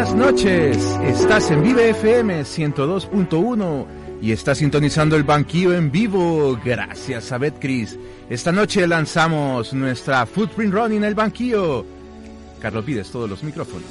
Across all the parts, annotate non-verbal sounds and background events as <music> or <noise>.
Buenas noches, estás en Vive FM 102.1 y estás sintonizando el banquillo en vivo. Gracias a Betcris. Esta noche lanzamos nuestra Footprint Run en el banquillo. Carlos, pides todos los micrófonos.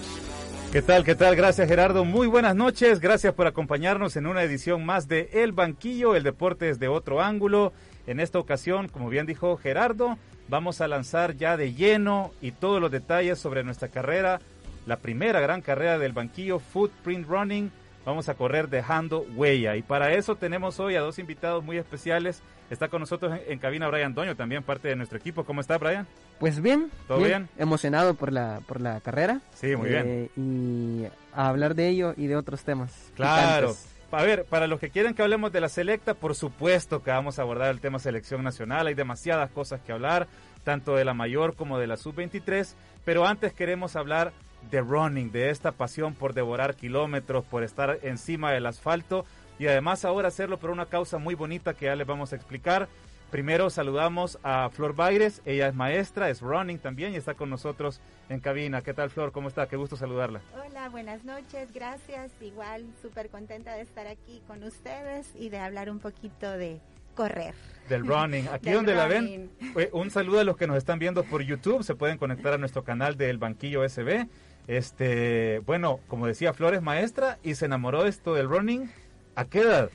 ¿Qué tal? ¿Qué tal? Gracias Gerardo. Muy buenas noches. Gracias por acompañarnos en una edición más de El Banquillo, el deporte desde otro ángulo. En esta ocasión, como bien dijo Gerardo, vamos a lanzar ya de lleno y todos los detalles sobre nuestra carrera, la primera gran carrera del banquillo, Footprint Running. Vamos a correr dejando huella. Y para eso tenemos hoy a dos invitados muy especiales. Está con nosotros en, en cabina Brian Doño, también parte de nuestro equipo. ¿Cómo está, Brian? Pues bien, ¿Todo bien? emocionado por la por la carrera. Sí, muy bien. Eh, Y a hablar de ello y de otros temas. Claro. picantes. A ver, para los que quieren que hablemos de la selecta, por supuesto que vamos a abordar el tema selección nacional. Hay demasiadas cosas que hablar, tanto de la mayor como de la sub-23. Pero antes queremos hablar de running, de esta pasión por devorar kilómetros, por estar encima del asfalto y además ahora hacerlo por una causa muy bonita que ya les vamos a explicar. Primero saludamos a Flor Baires, ella es maestra, es running también y está con nosotros en cabina. ¿Qué tal Flor? ¿Cómo está? Qué gusto saludarla. Hola, buenas noches, gracias. Igual súper contenta de estar aquí con ustedes y de hablar un poquito de correr. Del <laughs> running. Aquí Del donde la running. ven, eh, un saludo a los que nos están viendo por YouTube. Se pueden conectar a nuestro canal del Banquillo SB. Este, bueno, como decía Flores maestra y se enamoró de esto del running. ¿A qué edad?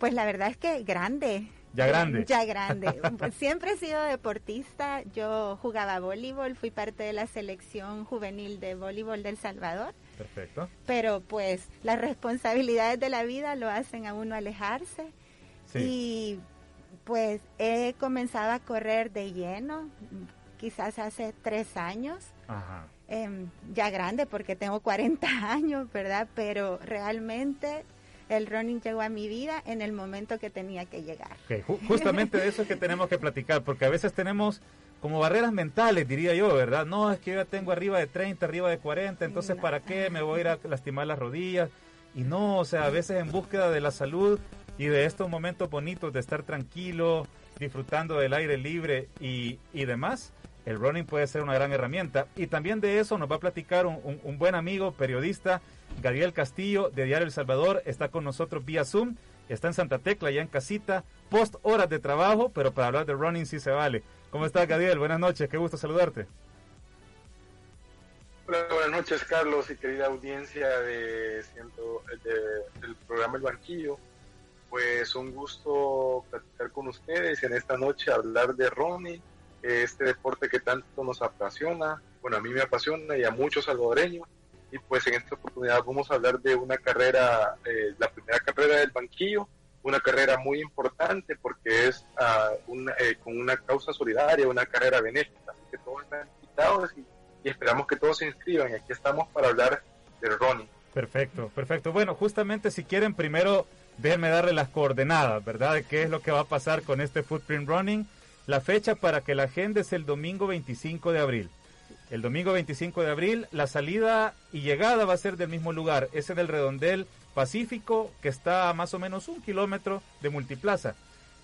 Pues la verdad es que grande. Ya grande. Ya grande. <laughs> Siempre he sido deportista. Yo jugaba voleibol, fui parte de la selección juvenil de voleibol del Salvador. Perfecto. Pero pues las responsabilidades de la vida lo hacen a uno alejarse. Sí. Y pues he comenzado a correr de lleno, quizás hace tres años. Ajá. Em, ya grande porque tengo 40 <laughs> años, ¿verdad? Pero realmente el running llegó a mi vida en el momento que tenía que llegar. Ok, ju- justamente de eso es que tenemos que platicar, porque a veces tenemos como barreras mentales, diría yo, ¿verdad? No, es que yo ya tengo arriba de 30, arriba de 40, entonces No. ¿para qué me voy a ir a <laughs> lastimar las rodillas? Y no, o sea, a veces en búsqueda de la salud y de estos momentos bonitos de estar tranquilo, disfrutando del aire libre y, y demás, el running puede ser una gran herramienta. Y también de eso nos va a platicar un, buen amigo, periodista, Gabriel Castillo, de Diario El Salvador, está con nosotros vía Zoom, está en Santa Tecla, ya en casita, post horas de trabajo, pero para hablar de running sí se vale. ¿Cómo estás, Gabriel? Buenas noches, qué gusto saludarte. Hola, buenas noches, Carlos y querida audiencia de, de- del programa El Banquillo. Pues un gusto platicar con ustedes en esta noche hablar de running, este deporte que tanto nos apasiona. Bueno, a mí me apasiona y a muchos salvadoreños. Y pues en esta oportunidad vamos a hablar de una carrera, eh, la primera carrera del banquillo, una carrera muy importante porque es ah, una, eh, con una causa solidaria, una carrera benéfica. Así que todos están invitados y y esperamos que todos se inscriban. Y aquí estamos para hablar del running. Perfecto, perfecto. Bueno, justamente si quieren primero déjenme darle las coordenadas, ¿verdad? De qué es lo que va a pasar con este Footprint Running. La fecha para que la agenda es el domingo 25 de abril. El domingo 25 de abril, la salida y llegada va a ser del mismo lugar. Es en el redondel Pacífico, que está a más o menos un kilómetro de Multiplaza.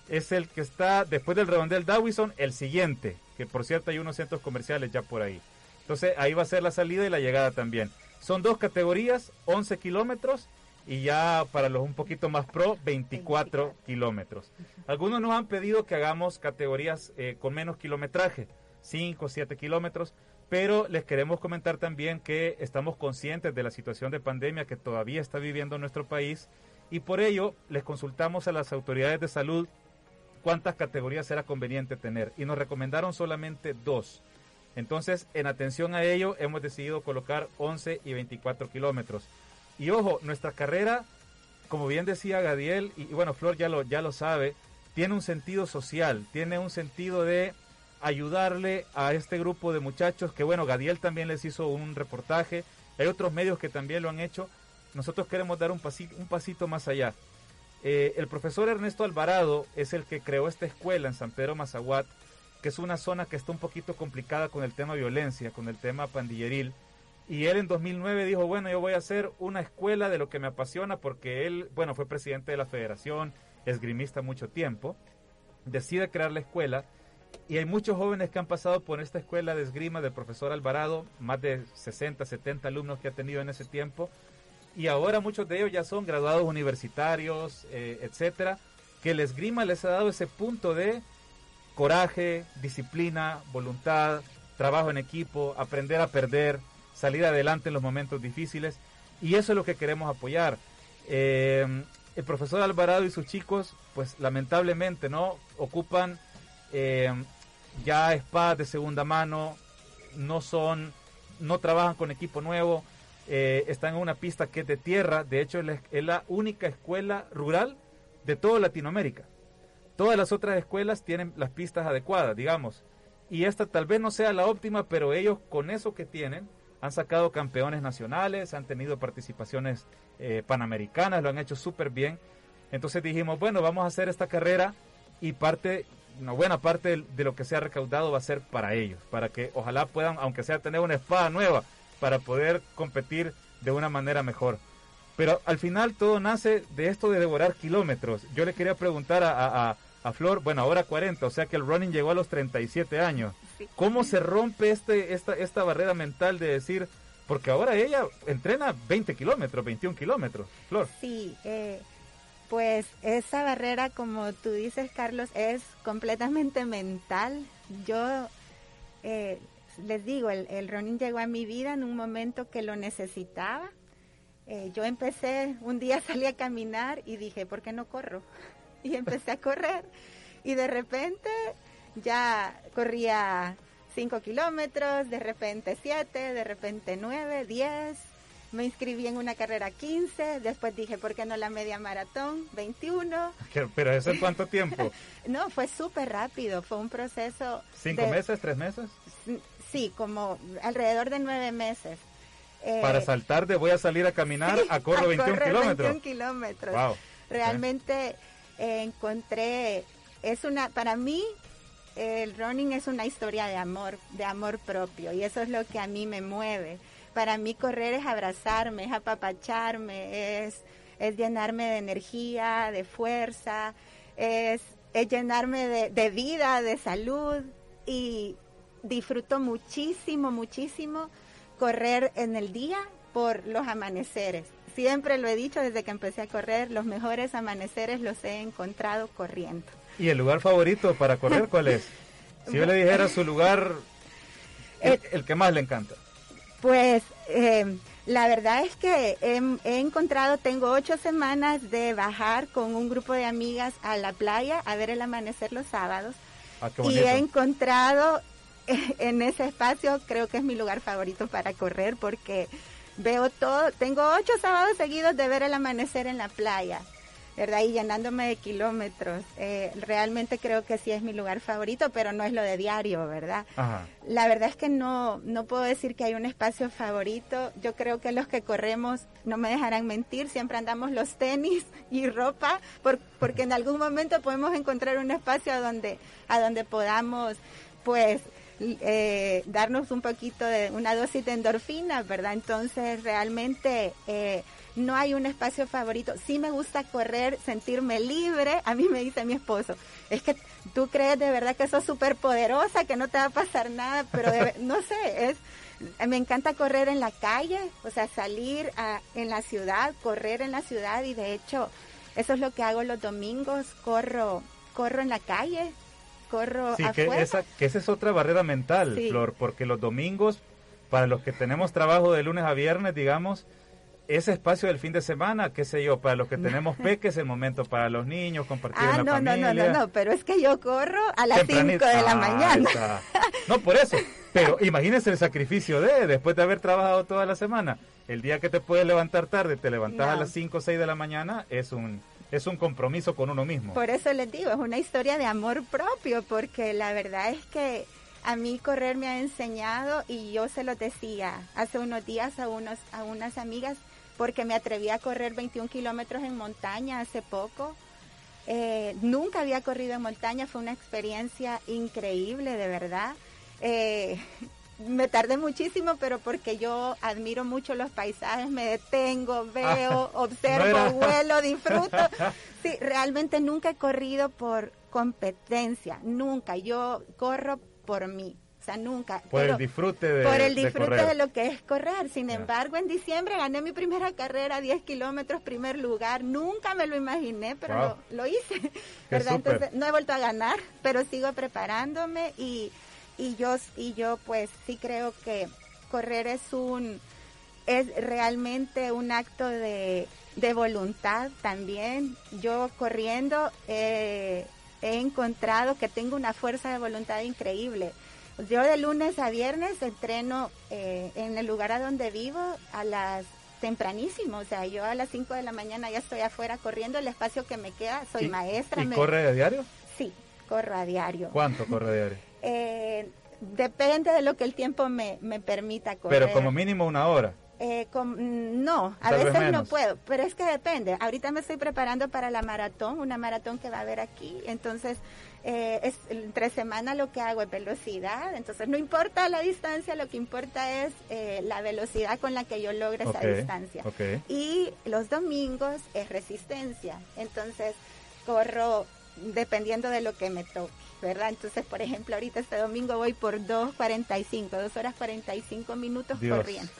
Es el que está después del redondel Dawison, el siguiente, que por cierto hay unos centros comerciales ya por ahí. Entonces ahí va a ser la salida y la llegada también. Son dos categorías, 11 kilómetros y ya para los un poquito más pro, 24 kilómetros. Algunos nos han pedido que hagamos categorías eh, con menos kilometraje, 5, 7 kilómetros, pero les queremos comentar también que estamos conscientes de la situación de pandemia que todavía está viviendo nuestro país y por ello les consultamos a las autoridades de salud cuántas categorías era conveniente tener y nos recomendaron solamente dos. Entonces, en atención a ello, hemos decidido colocar 11 y 24 kilómetros. Y ojo, nuestra carrera, como bien decía Gadiel, y, bueno, Flor ya lo, ya lo sabe, tiene un sentido social, tiene un sentido de ayudarle a este grupo de muchachos que, bueno, Gadiel también les hizo un reportaje, hay otros medios que también lo han hecho. Nosotros queremos dar un pasito, un pasito más allá. Eh, el profesor Ernesto Alvarado es el que creó esta escuela en San Pedro Mazaguat, que es una zona que está un poquito complicada con el tema violencia, con el tema pandilleril. Y él en 2009 dijo, bueno, yo voy a hacer una escuela de lo que me apasiona porque él, bueno, fue presidente de la federación, esgrimista mucho tiempo, decide crear la escuela y hay muchos jóvenes que han pasado por esta escuela de esgrima del profesor Alvarado, más de 60, 70 alumnos que ha tenido en ese tiempo, y ahora muchos de ellos ya son graduados universitarios, eh, etcétera, que el esgrima les ha dado ese punto de coraje, disciplina, voluntad, trabajo en equipo, aprender a perder, salir adelante en los momentos difíciles, y eso es lo que queremos apoyar. Eh, el profesor Alvarado y sus chicos, pues lamentablemente, ¿no? Ocupan eh, ya espadas de segunda mano, no son, no trabajan con equipo nuevo, eh, están en una pista que es de tierra, de hecho es la, única escuela rural de toda Latinoamérica. Todas las otras escuelas tienen las pistas adecuadas, digamos, y esta tal vez no sea la óptima, pero ellos con eso que tienen han sacado campeones nacionales, han tenido participaciones eh, panamericanas, lo han hecho súper bien. Entonces dijimos, bueno, vamos a hacer esta carrera y parte una buena parte de, lo que se ha recaudado va a ser para ellos, para que ojalá puedan, aunque sea tener una espada nueva, para poder competir de una manera mejor. Pero al final todo nace de esto de devorar kilómetros. Yo le quería preguntar a, Flor, bueno, ahora 40, o sea que el running llegó a los 37 años. ¿Cómo se rompe este, esta, esta barrera mental de decir, porque ahora ella entrena 20 kilómetros, 21 kilómetros, Flor? Sí, eh, pues esa barrera, como tú dices, Carlos, es completamente mental. Yo eh, les digo, el, running llegó a mi vida en un momento que lo necesitaba. Eh, yo empecé, un día <laughs> salí a caminar y dije, ¿por qué no corro? <laughs> Y empecé a correr. Y de repente ya corría 5 kilómetros, de repente 7, de repente 9, 10, me inscribí en una carrera 15, después dije, ¿por qué no la media maratón? 21. ¿Pero eso en cuánto tiempo? <laughs> no, fue súper rápido, fue un proceso... ¿Cinco meses, tres meses? Sí, como alrededor de nueve meses. Eh, Para saltar de voy a salir a caminar <laughs> a corro 21 kilómetros. 21 kilómetros. Wow. Realmente eh, encontré, es una, para mí el running es una historia de amor, de amor propio y eso es lo que a mí me mueve para mí correr es abrazarme, es apapacharme, es, es llenarme de energía, de fuerza, es, es llenarme de, de vida, de salud y disfruto muchísimo, muchísimo correr en el día por los amaneceres. Siempre lo he dicho desde que empecé a correr, los mejores amaneceres los he encontrado corriendo. ¿Y el lugar favorito para correr cuál es? Si yo le dijera su lugar, el eh, que más le encanta. Pues eh, la verdad es que he, encontrado, tengo ocho semanas de bajar con un grupo de amigas a la playa a ver el amanecer los sábados. Ah, y he encontrado en ese espacio, creo que es mi lugar favorito para correr porque veo todo, tengo ocho sábados seguidos de ver el amanecer en la playa. ¿Verdad? Y llenándome de kilómetros. Eh, realmente creo que sí es mi lugar favorito, pero no es lo de diario, ¿verdad? La verdad es que no, no puedo decir que hay un espacio favorito. Yo creo que los que corremos, no me dejarán mentir, siempre andamos los tenis y ropa, porque en algún momento podemos encontrar un espacio a donde, a donde podamos, pues, eh, darnos un poquito de una dosis de endorfina, ¿verdad? Entonces, realmente... Eh, no hay un espacio favorito. Sí me gusta correr, sentirme libre. A mí me dice mi esposo, es que tú crees de verdad que sos súper poderosa, que no te va a pasar nada, pero <laughs> no sé, es me encanta correr en la calle, o sea, salir a, en la ciudad, correr en la ciudad y de hecho eso es lo que hago los domingos, corro corro en la calle, corro sí, Que esa, que esa es otra barrera mental, Flor, porque los domingos, para los que tenemos trabajo de lunes a viernes, digamos, ese espacio del fin de semana, qué sé yo, para los que tenemos peques, el momento para los niños, compartir ah, en la no, familia. No, no, no, pero es que yo corro a las 5 de la ah, mañana. No, por eso. Pero imagínese el sacrificio de, después de haber trabajado toda la semana, el día que te puedes levantar tarde, te levantas a las 5 o 6 de la mañana, es un es un compromiso con uno mismo. Por eso les digo, es una historia de amor propio, porque la verdad es que a mí correr me ha enseñado y yo se lo decía hace unos días a, unos, a unas amigas, porque me atreví a correr 21 kilómetros en montaña hace poco. Eh, nunca había corrido en montaña, fue una experiencia increíble, de verdad. Eh, <laughs> me tardé muchísimo, pero porque yo admiro mucho los paisajes, me detengo, veo, <laughs> observo, vuelo, disfruto. <laughs> Sí, realmente nunca he corrido por competencia, nunca. Yo corro por mí. O sea, nunca. Por el disfrute de Por el disfrute de, lo que es correr. Sin embargo, en diciembre gané mi primera carrera, 10 kilómetros, primer lugar. Nunca me lo imaginé, pero lo, hice. <laughs> ¿verdad? Entonces, no he vuelto a ganar, pero sigo preparándome y y yo y yo pues sí creo que correr es un es realmente un acto de, de voluntad también. Yo corriendo he encontrado que tengo una fuerza de voluntad increíble. Yo de lunes a viernes entreno eh, en el lugar a donde vivo a las tempranísimo, o sea, yo a las 5 de la mañana ya estoy afuera corriendo el espacio que me queda, soy maestra. ¿Y corre a diario? Sí, corro a diario. ¿Cuánto corre a diario? <laughs> Eh, depende de lo que el tiempo me, me permita correr. Pero como mínimo una hora. Eh, no, a veces no puedo, pero es que depende. Ahorita me estoy preparando para la maratón, una maratón que va a haber aquí, entonces eh, es, entre semana lo que hago es velocidad, entonces no importa la distancia, lo que importa es eh, la velocidad con la que yo logre esa distancia. Y los domingos es resistencia, entonces corro dependiendo de lo que me toque. ¿Verdad? Entonces, por ejemplo, ahorita este domingo voy por 2.45, 2 horas 45 minutos corriendo.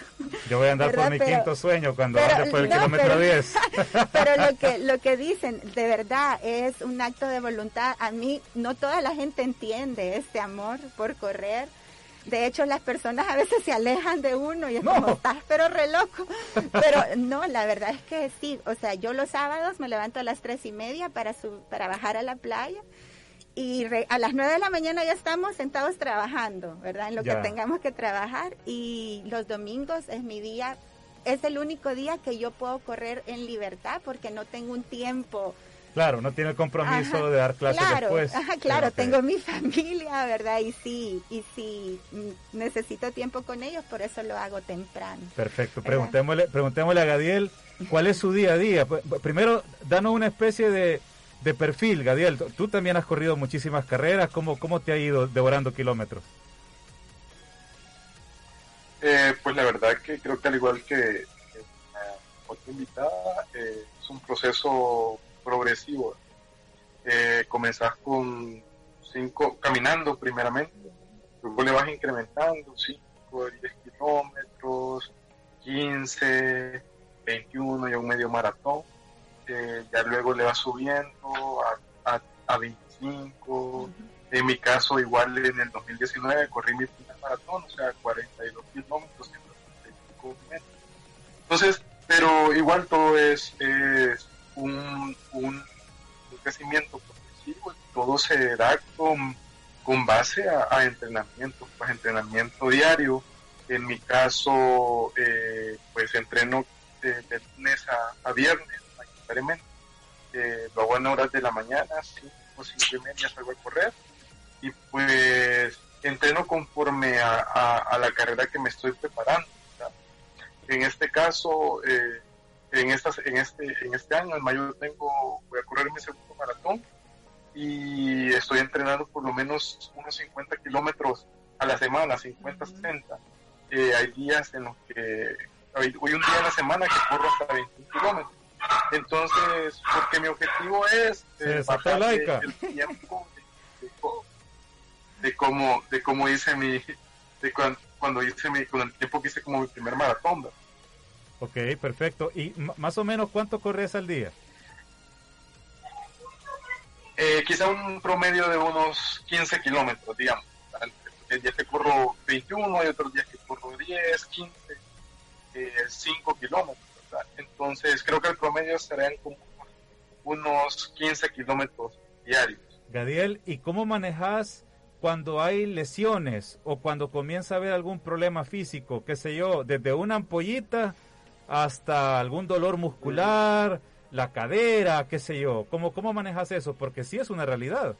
Yo voy a andar por mi quinto sueño cuando ande por el kilómetro 10. <laughs> pero lo que, lo que dicen, de verdad, es un acto de voluntad. A mí, no toda la gente entiende este amor por correr. De hecho, las personas a veces se alejan de uno y es como, estás pero re loco. Pero no, la verdad es que sí. O sea, yo los sábados me levanto a las tres y media para, su, para bajar a la playa y a las 9 de la mañana ya estamos sentados trabajando, ¿verdad? En lo que tengamos que trabajar y los domingos es mi día, es el único día que yo puedo correr en libertad porque no tengo un tiempo. Claro, no tiene el compromiso de dar clases después. Ajá, claro, tengo mi <laughs> familia, ¿verdad? Y sí, y sí, mm, necesito tiempo con ellos, por eso lo hago temprano. Perfecto, preguntémosle, preguntémosle a Gadiel, ¿cuál es su día a día? Primero, danos una especie de de perfil, Gadiel, tú también has corrido muchísimas carreras, ¿cómo, cómo te ha ido devorando kilómetros? Eh, pues la verdad que creo que al igual que, otra invitada, eh, es un proceso progresivo. Eh, comenzás con cinco, caminando primeramente, luego le vas incrementando 5, 10 kilómetros, 15, 21 y un medio maratón ya luego le va subiendo a, a, 25. En mi caso, igual en el 2019 corrí mi primer maratón, o sea, 42 kilómetros, 135 metros. Entonces, pero igual todo es, un, un, crecimiento progresivo, todo se da con, con base a, entrenamiento, pues entrenamiento diario. En mi caso, eh, pues entreno de, de lunes a, a viernes eh, lo en horas de la mañana, 5 o 5 y media salgo a correr y pues entreno conforme a, la carrera que me estoy preparando. En este caso, eh, en, estas, en, este, en este año, en mayo, tengo, voy a correr mi segundo maratón y estoy entrenando por lo menos unos 50 kilómetros a la semana, 50, 60. Eh, hay días en los que, hoy, un día en la semana que corro hasta 21 kilómetros entonces, porque mi objetivo es eh, el tiempo de, cómo de cómo hice mi de cuando, hice mi con el tiempo que hice como mi primer maratón. Ok, perfecto. ¿Y más o menos cuánto corres al día? Eh, quizá un promedio de unos 15 kilómetros, digamos. El día que corro 21, hay otros días que corro 10, 15, eh, 5 kilómetros. Entonces creo que el promedio serán como unos 15 kilómetros diarios. Gadiel, ¿y cómo manejas cuando hay lesiones o cuando comienza a haber algún problema físico, qué sé yo, desde una ampollita hasta algún dolor muscular, la cadera, qué sé yo. ¿Cómo, cómo manejas eso? Porque sí es una realidad.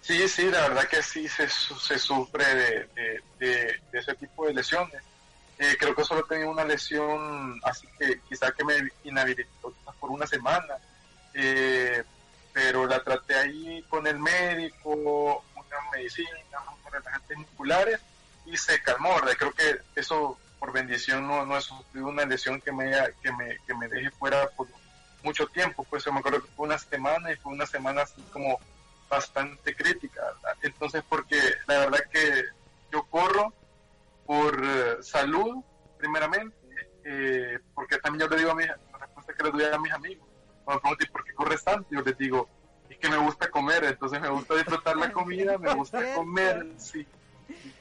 Sí, sí, la verdad que sí se, se sufre de, de, ese tipo de lesiones. Eh, creo que solo tenía una lesión, así que quizá que me inhabilitó por una semana, eh, pero la traté ahí con el médico, unas medicinas, unos relajantes musculares y se calmó. Creo que eso por bendición no, no he sufrido una lesión que me, que me, que me deje fuera por mucho tiempo. Pues yo me acuerdo que fue una semana y fue una semana así como bastante crítica. Entonces, porque la verdad que yo corro por eh, salud, primeramente, eh, porque también yo le digo a mis, la respuesta que le doy a mis amigos, cuando me preguntan por qué corres tanto, yo les digo, es que me gusta comer, entonces me gusta disfrutar la <laughs> comida, me gusta comer, sí,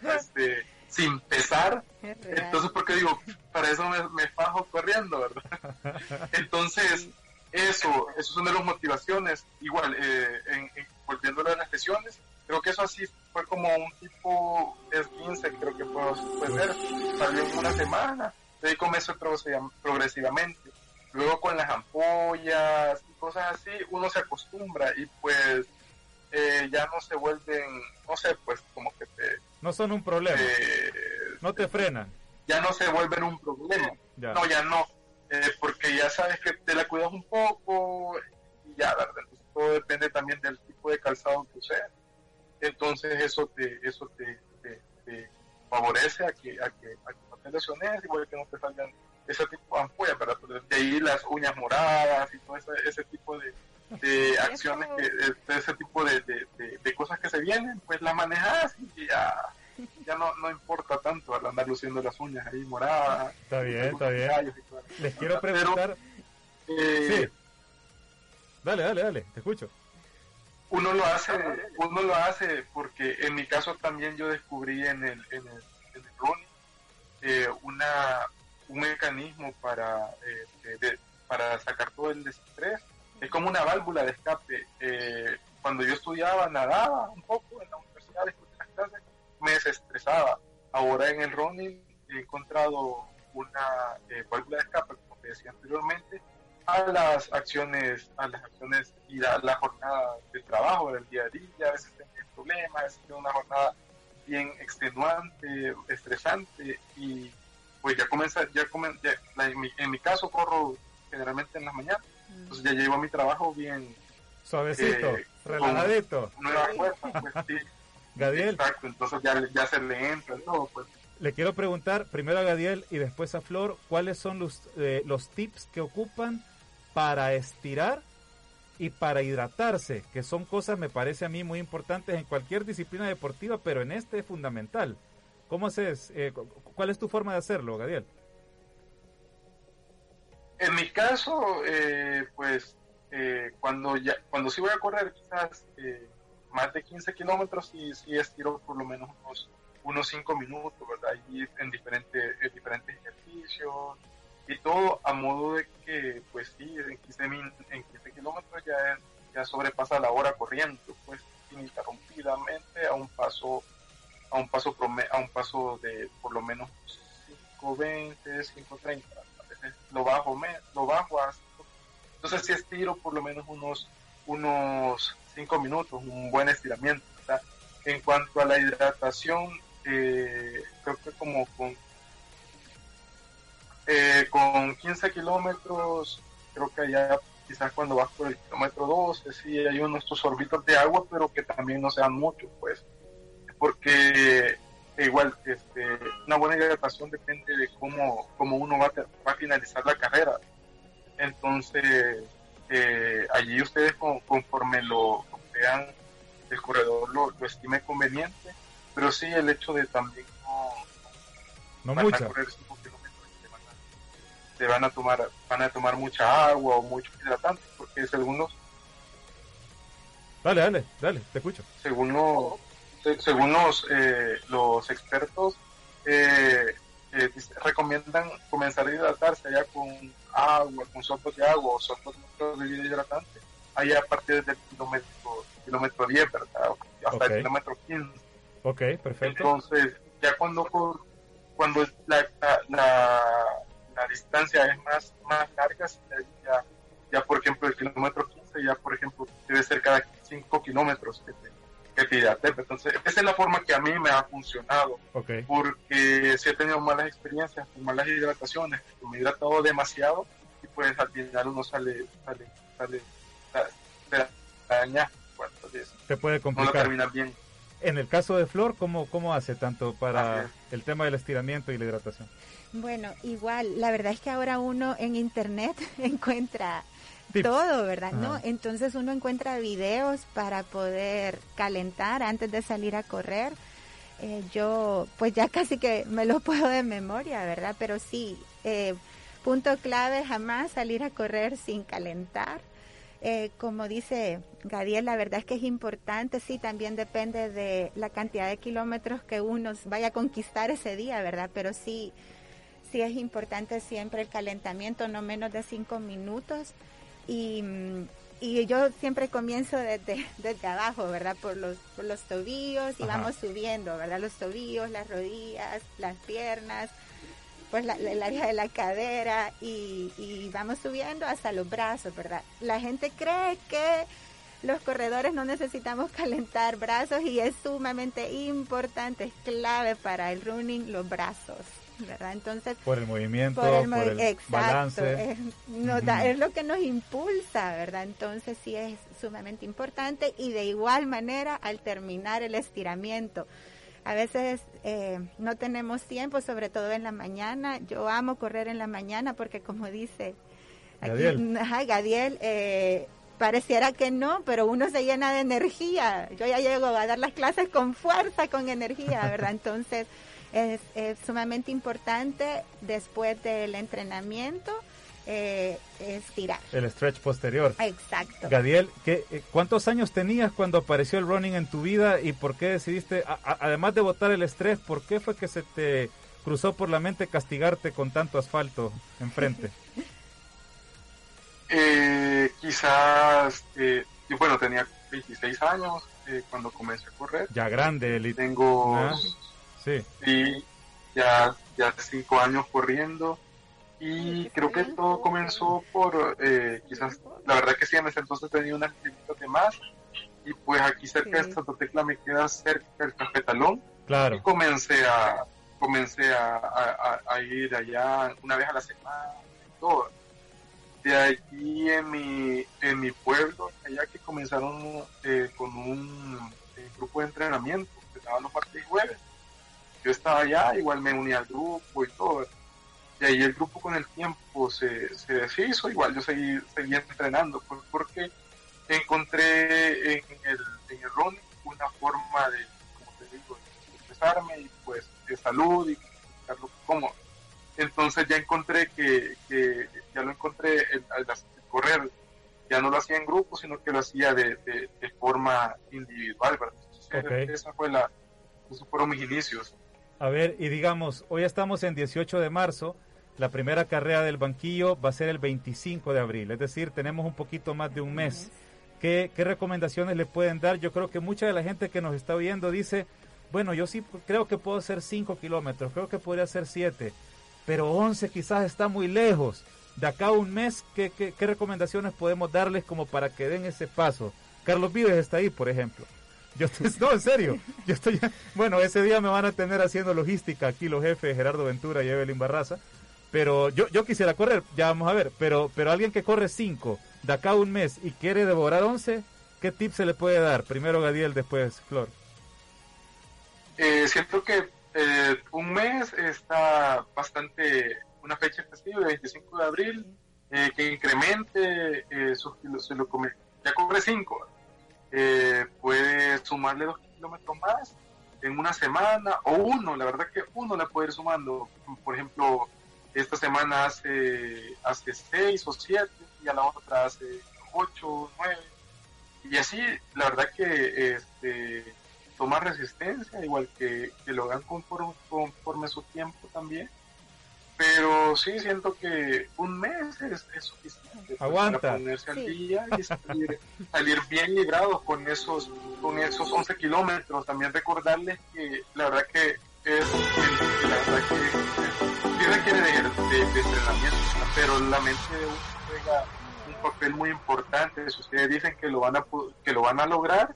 este, sin pesar, entonces porque digo, para eso me, me fajo corriendo, ¿verdad? <laughs> Entonces, eso, eso es una de las motivaciones, igual, eh, en, volviendo a las lesiones, creo que eso así fue como un tipo 15, creo que puede, ser, salió en una semana, de ahí comenzó progresivamente. Luego con las ampollas y cosas así, uno se acostumbra y pues eh, ya no se vuelven, no sé, pues como que te... No son un problema. no te frenan. Ya no se vuelven un problema. No, ya no. Eh, porque ya sabes que te la cuidas un poco y ya, ¿verdad? todo depende también del tipo de calzado que uses. Entonces eso te, eso te, favorece a que, a que, a que no te lesiones, igual que no te salgan ese tipo de ampollas, ¿verdad? De ahí las uñas moradas y todo ese, ese tipo de, de <laughs> acciones, que, de ese tipo de, de, cosas que se vienen, pues las manejas y ya, ya no, no importa tanto al andar luciendo las uñas ahí moradas. Está bien, está bien. Les quiero preguntar. Eh, sí. Dale, dale, dale, te escucho. Uno lo hace, uno lo hace porque en mi caso también yo descubrí en el, en el, en el running eh, una, un mecanismo para, eh, para sacar todo el estrés. Es como una válvula de escape. Eh, cuando yo estudiaba, nadaba un poco en la universidad, después de las clases, me desestresaba. Ahora en el running he encontrado una válvula de escape, como te decía anteriormente, a las acciones, a las acciones y a la jornada de trabajo del día a día, a veces tengo problemas, a veces tengo una jornada bien extenuante, estresante y pues ya comienza, ya, en, mi, caso corro generalmente en las mañanas, entonces ya llevo a mi trabajo bien suavecito, eh, relajadito. Nueva fuerza, pues sí. Gadiel. Exacto, entonces ya, ya se le entra todo, pues. Le quiero preguntar primero a Gadiel y después a Flor, ¿cuáles son los, eh, los tips que ocupan para estirar y para hidratarse, que son cosas, me parece a mí, muy importantes en cualquier disciplina deportiva, pero en este es fundamental. ¿Cómo haces? Eh, ¿Cuál es tu forma de hacerlo, Gadiel? En mi caso, eh, pues eh, cuando ya cuando sí voy a correr quizás más de 15 kilómetros, y sí estiro por lo menos unos, unos 5 minutos, ¿verdad? Y en diferentes, en diferentes ejercicios, y todo a modo de que, pues sí, en 15, en 15 kilómetros ya, ya sobrepasa la hora corriendo, pues ininterrumpidamente a un paso a un paso a un paso de por lo menos 5.20, 5.30, a veces lo bajo, me, lo bajo a entonces si estiro por lo menos unos unos 5 minutos, un buen estiramiento. En cuanto a la hidratación, eh, creo que como con eh, con 15 kilómetros, creo que allá quizás cuando vas por el kilómetro 12, sí hay unos sorbitos de agua, pero que también no sean muchos, pues, porque igual este, una buena hidratación depende de cómo, cómo uno va a, va a finalizar la carrera. Entonces, eh, allí ustedes conforme lo, vean, el corredor lo, lo, estime conveniente, pero sí el hecho de también no, no mucho se van a tomar van a tomar mucha agua o mucho hidratante porque según los dale dale dale te escucho. Según los según los eh, los expertos eh, eh, recomiendan comenzar a hidratarse ya con agua con sorbos de agua o sorbos de bebida hidratante allá a partir del kilómetro kilómetro 10 verdad hasta el kilómetro 15 ok perfecto. Entonces ya cuando cuando la, la la distancia es más, más larga, ya, ya por ejemplo el kilómetro 15, ya por ejemplo debe ser cada 5 kilómetros que te, que te hidrates. Entonces, esa es la forma que a mí me ha funcionado, okay. porque si he tenido malas experiencias con malas hidrataciones, me he hidratado demasiado y pues al final uno sale, sale, sale, sale daña. Te puede complicar. No termina bien. En el caso de Flor, ¿cómo, cómo hace tanto para el tema del estiramiento y la hidratación? Bueno, igual, la verdad es que ahora uno en internet <laughs> encuentra todo, ¿verdad? ¿No? Entonces uno encuentra videos para poder calentar antes de salir a correr. Eh, yo, pues ya <laughs> casi que me lo puedo de memoria, ¿verdad? Pero sí, eh, punto clave, jamás salir a correr sin calentar. Eh, como dice Gadiel, la verdad es que es importante, sí, también depende de la cantidad de kilómetros que uno vaya a conquistar ese día, ¿verdad? Pero sí, sí es importante siempre el calentamiento, no menos de cinco minutos. Y, y yo siempre comienzo desde, <laughs> desde abajo, ¿verdad? Por los, por los tobillos y vamos subiendo, ¿verdad? Los tobillos, las rodillas, las piernas, pues el área de la cadera y, y vamos subiendo hasta los brazos, ¿verdad? La gente cree que los corredores no necesitamos calentar brazos y es sumamente importante, es clave para el running los brazos. ¿verdad? Entonces, por el movimiento, por el, balance. Es, es lo que nos impulsa, ¿verdad? Entonces sí es sumamente importante y de igual manera al terminar el estiramiento. A veces eh, no tenemos tiempo, sobre todo en la mañana. Yo amo correr en la mañana porque como dice aquí, <laughs> Gadiel, eh, pareciera que no, pero uno se llena de energía. Yo ya llego a dar las clases con fuerza, con energía, ¿verdad? <laughs> Entonces es, sumamente importante después del entrenamiento eh, estirar. El stretch posterior. Exacto. Gadiel, ¿qué, eh, ¿cuántos años tenías cuando apareció el running en tu vida y por qué decidiste, además de botar el estrés, por qué fue que se te cruzó por la mente castigarte con tanto asfalto enfrente? <laughs> eh, quizás, eh, bueno, tenía 26 años eh, cuando comencé a correr. Ya grande, el Tengo... Ah. Sí. ya, ya cinco años corriendo y creo que todo comenzó por, eh, quizás, la verdad que sí, en ese entonces tenía unas de más y pues aquí cerca de Santa Tecla me queda cerca el cafetalón claro. y comencé a comencé a, a, ir allá una vez a la semana y todo. De allí en mi, en mi pueblo, allá que comenzaron eh, con un eh, grupo de entrenamiento, que estaban los martes y jueves yo estaba allá, igual me uní al grupo y todo. Y ahí el grupo con el tiempo se, se deshizo, igual yo seguí, seguí entrenando, porque encontré en el, en el running una forma de, como te digo, de expresarme y pues de salud y buscarlo como. Entonces ya encontré que, que ya lo encontré al, correr, ya no lo hacía en grupo, sino que lo hacía de, de, forma individual, ¿verdad? esa fue la, esos fueron mis inicios. A ver, y digamos, hoy estamos en 18 de marzo, la primera carrera del banquillo va a ser el 25 de abril, es decir, tenemos un poquito más de un mes. ¿Qué, qué recomendaciones le pueden dar? Yo creo que mucha de la gente que nos está oyendo dice, bueno, yo sí creo que puedo hacer 5 kilómetros, creo que podría hacer 7, pero 11 quizás está muy lejos. De acá a un mes, ¿qué, qué, qué recomendaciones podemos darles como para que den ese paso? Carlos Vives está ahí, por ejemplo. Yo <laughs> no, en serio. Yo estoy, <laughs> bueno, ese día me van a tener haciendo logística aquí los jefes Gerardo Ventura y Evelyn Barraza. Pero yo, yo quisiera correr, ya vamos a ver. Pero, pero alguien que corre 5 de acá a un mes y quiere devorar 11, ¿qué tips se le puede dar? Primero Gadiel, después Flor. Eh, siento que eh, un mes está bastante, una fecha festiva, el 25 de abril, eh, que incremente su, se lo come, ya corre 5 eh, puede sumarle dos kilómetros más en una semana o uno, la verdad que uno le puede ir sumando. Por ejemplo, esta semana hace, hace seis o siete y a la otra hace ocho o nueve. Y así, la verdad que este, toma resistencia, igual que, que lo hagan conforme, conforme su tiempo también. Pero sí siento que un mes es, suficiente Aguanta. para ponerse al día y salir, <laughs> bien librados con esos, con esos 11 kilómetros. También recordarles que la verdad que es, la verdad que sí requiere de, de, solamente juega un papel muy importante. Si ustedes dicen que lo van a, que lo van a lograr,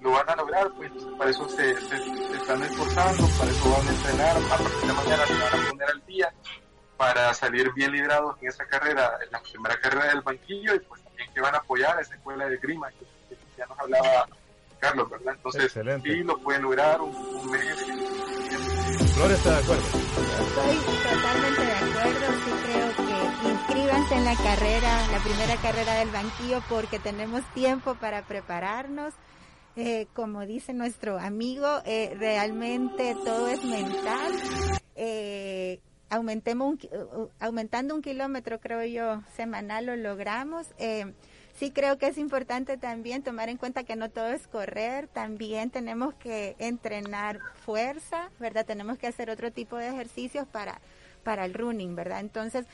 lo van a lograr, pues para eso se, están esforzando, para eso van a entrenar, a partir de mañana se van a poner al día para salir bien librados en esa carrera, en la primera carrera del banquillo y pues también que van a apoyar a esa escuela de grima que, ya nos hablaba Carlos, ¿verdad? Entonces, sí lo pueden lograr un, un mes. Flor está de acuerdo. Estoy totalmente de acuerdo, sí creo que inscríbanse en la carrera, la primera carrera del banquillo porque tenemos tiempo para prepararnos. Eh, como dice nuestro amigo, eh, realmente todo es mental. Eh, aumentemos un, aumentando un kilómetro, creo yo, semanal lo logramos. Sí creo que es importante también tomar en cuenta que no todo es correr, también tenemos que entrenar fuerza, ¿verdad? Tenemos que hacer otro tipo de ejercicios para, para el running, ¿verdad? Entonces,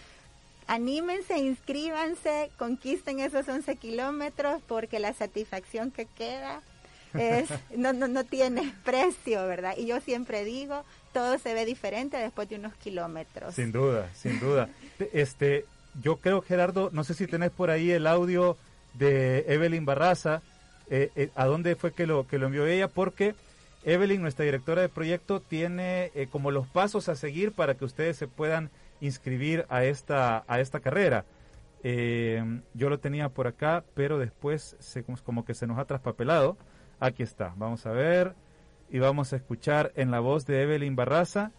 anímense, inscríbanse, conquisten esos 11 kilómetros porque la satisfacción que queda es, <laughs> no, no, no tiene precio, ¿verdad? Y yo siempre digo, todo se ve diferente después de unos kilómetros. Sin duda, sin duda. <laughs> Este, yo creo, Gerardo, no sé si tenés por ahí el audio de Evelyn Barraza, eh, eh, a dónde fue que lo, que lo envió ella, porque Evelyn, nuestra directora de proyecto, tiene eh, como los pasos a seguir para que ustedes se puedan inscribir a esta, a esta carrera. yo lo tenía por acá, pero después se, como que se nos ha traspapelado. Aquí está, vamos a ver y vamos a escuchar en la voz de Evelyn Barraza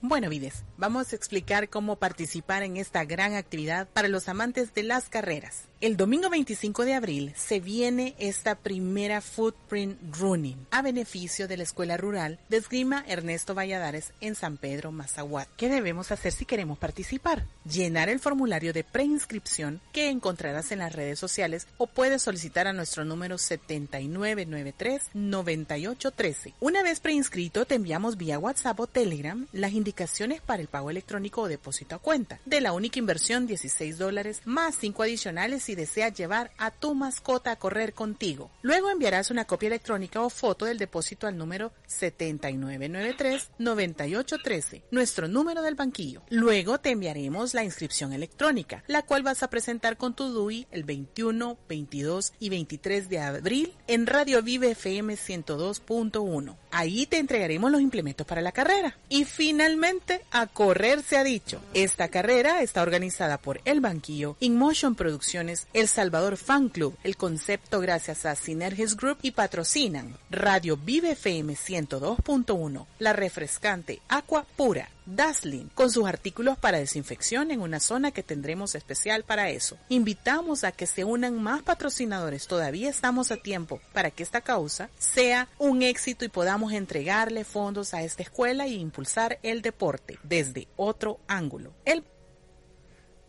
bueno, Vides, vamos a explicar cómo participar en esta gran actividad para los amantes de las carreras. El domingo 25 de abril se viene esta primera Footprint Running a beneficio de la Escuela Rural de Esgrima Ernesto Valladares en San Pedro, Mazahuat. ¿Qué debemos hacer si queremos participar? Llenar el formulario de preinscripción que encontrarás en las redes sociales o puedes solicitar a nuestro número 7993-9813. Una vez preinscrito te enviamos vía WhatsApp o Telegram las indicaciones para el pago electrónico o depósito a cuenta. De la única inversión 16 dólares más 5 adicionales si deseas llevar a tu mascota a correr contigo. Luego enviarás una copia electrónica o foto del depósito al número 7993-9813, nuestro número del banquillo. Luego te enviaremos la inscripción electrónica, la cual vas a presentar con tu DUI el 21, 22 y 23 de abril en Radio Vive FM 102.1. Ahí te entregaremos los implementos para la carrera. Y finalmente, a correr se ha dicho. Esta carrera está organizada por El Banquillo, InMotion Producciones, el Salvador Fan Club, el concepto gracias a Synergis Group y patrocinan Radio Vive FM 102.1, la refrescante Aqua Pura, Daslin, con sus artículos para desinfección en una zona que tendremos especial para eso. Invitamos a que se unan más patrocinadores, todavía estamos a tiempo para que esta causa sea un éxito y podamos entregarle fondos a esta escuela e impulsar el deporte desde otro ángulo. El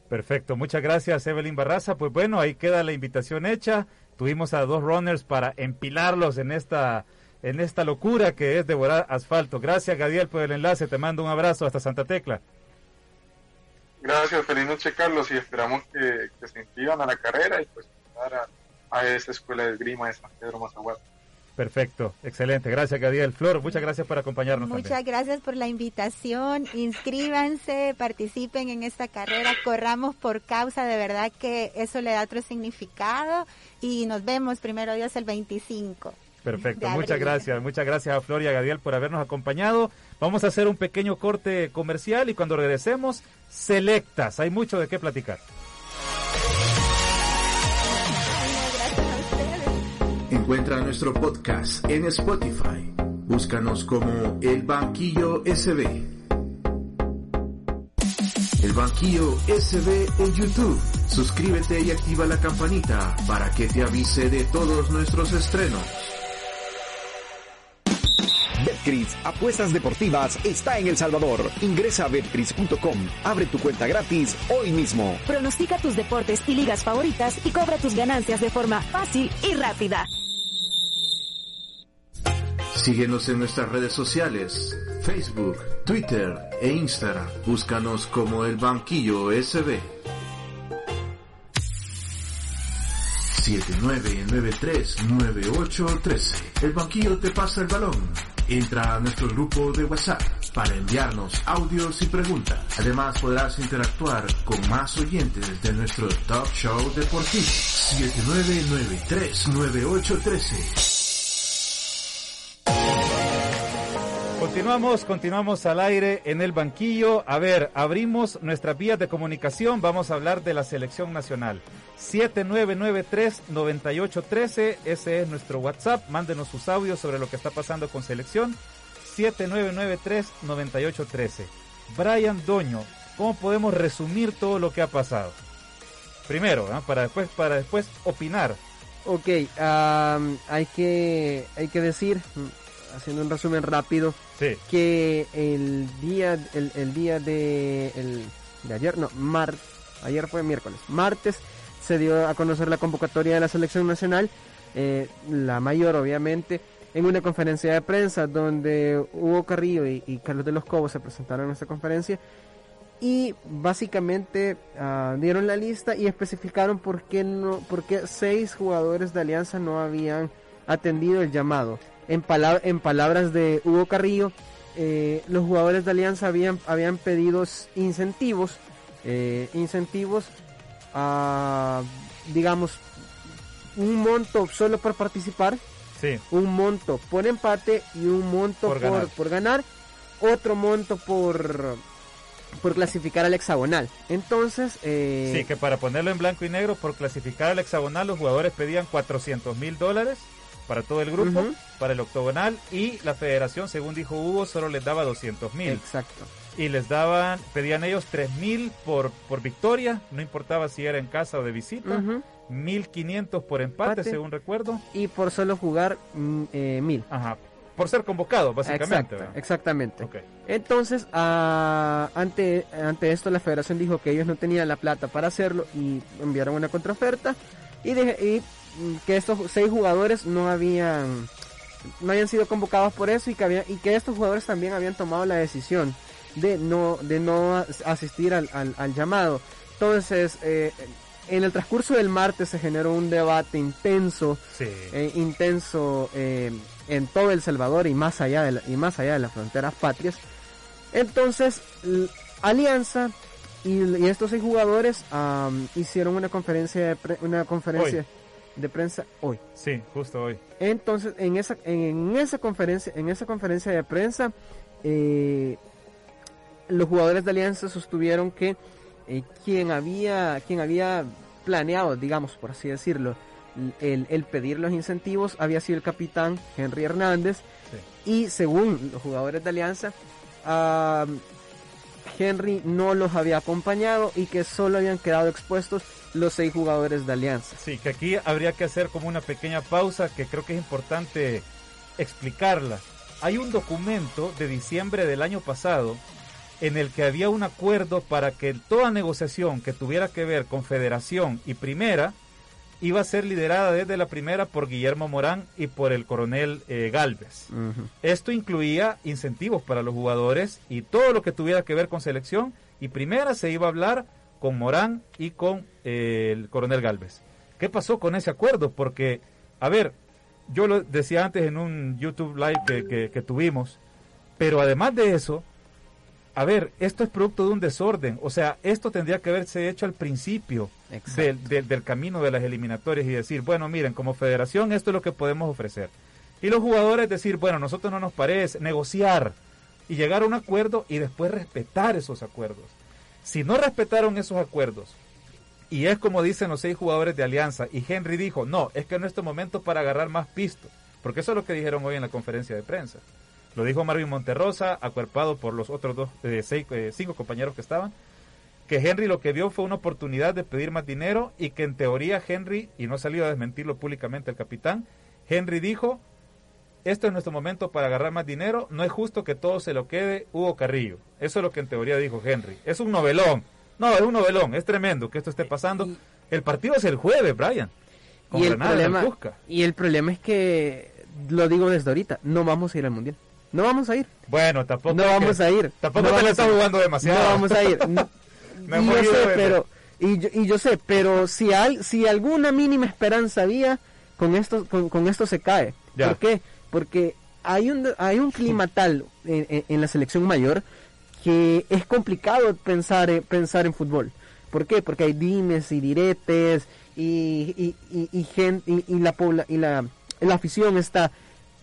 Perfecto, muchas gracias Evelyn Barraza. Pues bueno, ahí queda la invitación hecha. Tuvimos a dos runners para empilarlos en esta en esta locura que es devorar asfalto. Gracias Gadiel por el enlace, te mando un abrazo hasta Santa Tecla. Gracias, feliz noche Carlos y esperamos que, se inscriban a la carrera y pues a, a esa escuela de grima de San Pedro Mazahuat. Perfecto, excelente. Gracias, Gadiel. Flor, muchas gracias por acompañarnos. Muchas gracias por la invitación. Inscríbanse, participen en esta carrera, corramos por causa, de verdad que eso le da otro significado y nos vemos primero Dios el 25. Perfecto, muchas gracias, muchas gracias a Flor y a Gadiel por habernos acompañado. Vamos a hacer un pequeño corte comercial y cuando regresemos, selectas, hay mucho de qué platicar. Encuentra nuestro podcast en Spotify. Búscanos como El Banquillo SB. El Banquillo SB en YouTube. Suscríbete y activa la campanita para que te avise de todos nuestros estrenos. Betcris, apuestas deportivas, está en El Salvador. Ingresa a betcris.com, abre tu cuenta gratis hoy mismo. Pronostica tus deportes y ligas favoritas y cobra tus ganancias de forma fácil y rápida. Síguenos en nuestras redes sociales, Facebook, Twitter e Instagram. Búscanos como El Banquillo SB. 7993-9813. El banquillo te pasa el balón. Entra a nuestro grupo de WhatsApp para enviarnos audios y preguntas. Además podrás interactuar con más oyentes de nuestro Talk Show deportivo 79939813. Continuamos, continuamos al aire en el banquillo. A ver, abrimos nuestras vías de comunicación. Vamos a hablar de la selección nacional. 7993-9813, ese es nuestro WhatsApp. Mándenos sus audios sobre lo que está pasando con selección. 7993-9813. Brian Doño, ¿cómo podemos resumir todo lo que ha pasado? Primero, para después para después opinar. Ok, hay que hay que decir haciendo un resumen rápido, que el día, el, día de, el, de ayer, no, mar, ayer fue miércoles, martes se dio a conocer la convocatoria de la selección nacional, eh, la mayor obviamente, en una conferencia de prensa donde Hugo Carrillo y, Carlos de los Cobos se presentaron en esta conferencia y básicamente ah, dieron la lista y especificaron por qué no, por qué seis jugadores de Alianza no habían atendido el llamado. En, en palabras de Hugo Carrillo, eh, los jugadores de Alianza habían, habían pedido incentivos, eh, incentivos a, digamos, un monto solo por participar, un monto por empate y un monto por, ganar. otro monto por por clasificar al hexagonal. Entonces... Eh, sí, que para ponerlo en blanco y negro, por clasificar al hexagonal los jugadores pedían 400 mil dólares para todo el grupo, para el octogonal y la federación, según dijo Hugo, solo les daba 200 mil. Exacto. Y les daban, pedían ellos 3 mil por, por victoria, no importaba si era en casa o de visita, 1500 por empate, según recuerdo. Y por solo jugar mm, eh, mil. Ajá, por ser convocado, básicamente. exactamente. Entonces, ah, ante, ante esto, la federación dijo que ellos no tenían la plata para hacerlo y enviaron una contraoferta y, de, y que estos seis jugadores no habían no habían sido convocados por eso y que había, y que estos jugadores también habían tomado la decisión de no de no asistir al, al, llamado. Entonces eh, en el transcurso del martes se generó un debate intenso eh, intenso eh, en todo el Salvador y más allá de y más allá de las fronteras patrias. Entonces Alianza y, estos seis jugadores hicieron una conferencia de una conferencia de prensa hoy. Sí, justo hoy. Entonces, en esa, en esa conferencia, en esa conferencia de prensa, eh, los jugadores de Alianza sostuvieron que eh, quien había, quien había planeado, digamos, por así decirlo, el, pedir los incentivos había sido el capitán Henry Hernández y según los jugadores de Alianza, Henry no los había acompañado y que solo habían quedado expuestos los seis jugadores de Alianza. Sí, que aquí habría que hacer como una pequeña pausa que creo que es importante explicarla. Hay un documento de diciembre del año pasado en el que había un acuerdo para que toda negociación que tuviera que ver con Federación y Primera iba a ser liderada desde la primera por Guillermo Morán y por el coronel eh, Galvez. Esto incluía incentivos para los jugadores y todo lo que tuviera que ver con selección y primera se iba a hablar con Morán y con eh, el coronel Galvez. ¿Qué pasó con ese acuerdo? Porque, a ver, yo lo decía antes en un YouTube Live que, tuvimos, pero además de eso, a ver, esto es producto de un desorden. O sea, esto tendría que haberse hecho al principio del, del, camino de las eliminatorias y decir, bueno, miren, como federación esto es lo que podemos ofrecer. Y los jugadores decir, bueno, nosotros no nos parece, negociar y llegar a un acuerdo y después respetar esos acuerdos. Si no respetaron esos acuerdos, y es como dicen los seis jugadores de Alianza, y Henry dijo, no, es que no es este momento para agarrar más pisto, porque eso es lo que dijeron hoy en la conferencia de prensa. Lo dijo Marvin Monterrosa, acuerpado por los otros dos, eh, seis, eh, cinco compañeros que estaban, que Henry lo que vio fue una oportunidad de pedir más dinero y que en teoría Henry, y no ha salido a desmentirlo públicamente el capitán, Henry dijo, esto es nuestro momento para agarrar más dinero, no es justo que todo se lo quede Hugo Carrillo. Eso es lo que en teoría dijo Henry. Es un novelón. No, es un novelón, es tremendo que esto esté pasando. el partido es el jueves, Brian. y, el problema, y el problema es que, lo digo desde ahorita, no vamos a ir al Mundial. No vamos a ir. Bueno, tampoco. No vamos a ir. Tampoco no te está jugando demasiado. No vamos a ir. <laughs> y yo sé, pero, y yo, sé, pero si, hay, si alguna mínima esperanza había, con esto, con, esto se cae. ¿Por qué? porque hay un, hay un clima tal en, la selección mayor que es complicado pensar, pensar en fútbol. ¿Por qué? Porque hay dimes y diretes y, y, y, gente, y, la, y la, la afición está